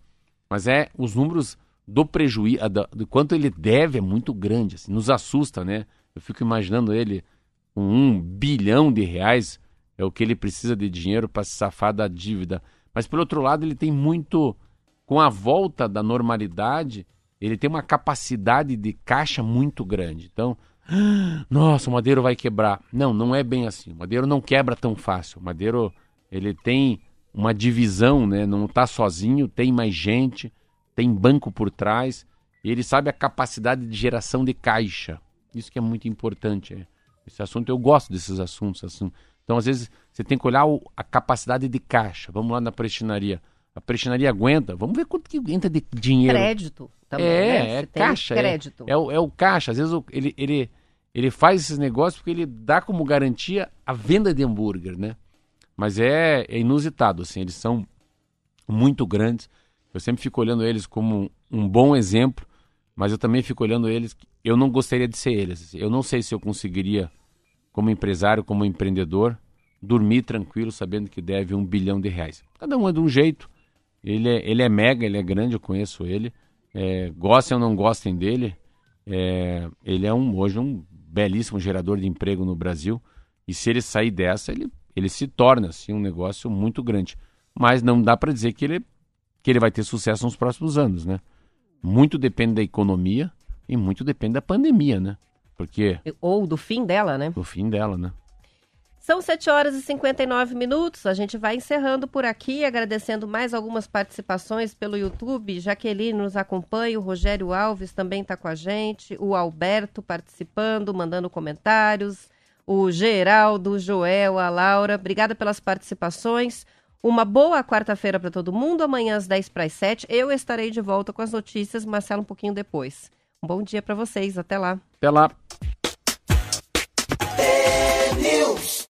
Mas é os números do prejuízo, do quanto ele deve é muito grande, assim, nos assusta, né? Eu fico imaginando ele com um bilhão de reais, é o que ele precisa de dinheiro para se safar da dívida. Mas, por outro lado, ele tem muito. Com a volta da normalidade, ele tem uma capacidade de caixa muito grande. Então, [gasps] nossa, o Madeiro vai quebrar. Não, não é bem assim. O Madeiro não quebra tão fácil. O Madeiro, ele tem uma divisão, né? Não está sozinho, tem mais gente, tem banco por trás. E ele sabe a capacidade de geração de caixa. Isso que é muito importante. é. Esse assunto, eu gosto desses assuntos. Assim. Então, às vezes, você tem que olhar o- a capacidade de caixa. Vamos lá na prestinaria. A prestinaria aguenta. Vamos ver quanto que entra de dinheiro. Crédito também, É, né? é caixa. é- Crédito. É, o, é o caixa. Às vezes o- ele, ele, ele faz esses negócios porque ele dá como garantia a venda de hambúrguer, né? Mas é, é inusitado, assim. Eles são muito grandes. Eu sempre fico olhando eles como um bom exemplo, mas eu também fico olhando eles. Eu não gostaria de ser eles. assim. Eu não sei se eu conseguiria, como empresário, como empreendedor, dormir tranquilo sabendo que deve um bilhão de reais. Cada um é de um jeito. Ele é, ele é mega, ele é grande, eu conheço ele. É, gostem ou não gostem dele, é, ele é um, hoje um belíssimo gerador de emprego no Brasil. E se ele sair dessa, ele, ele se torna assim, um negócio muito grande. Mas não dá para dizer que ele, que ele vai ter sucesso nos próximos anos, né? Muito depende da economia e muito depende da pandemia, né? Porque Ou do fim dela, né? o fim dela, né? São 7 horas e 59 minutos. A gente vai encerrando por aqui, agradecendo mais algumas participações pelo YouTube. Jaqueline nos acompanha, o Rogério Alves também está com a gente, o Alberto participando, mandando comentários, o Geraldo, o Joel, a Laura. Obrigada pelas participações. Uma boa quarta-feira para todo mundo. Amanhã às 10 para as 7 eu estarei de volta com as notícias, Marcelo um pouquinho depois. Um bom dia para vocês. Até lá. Até lá.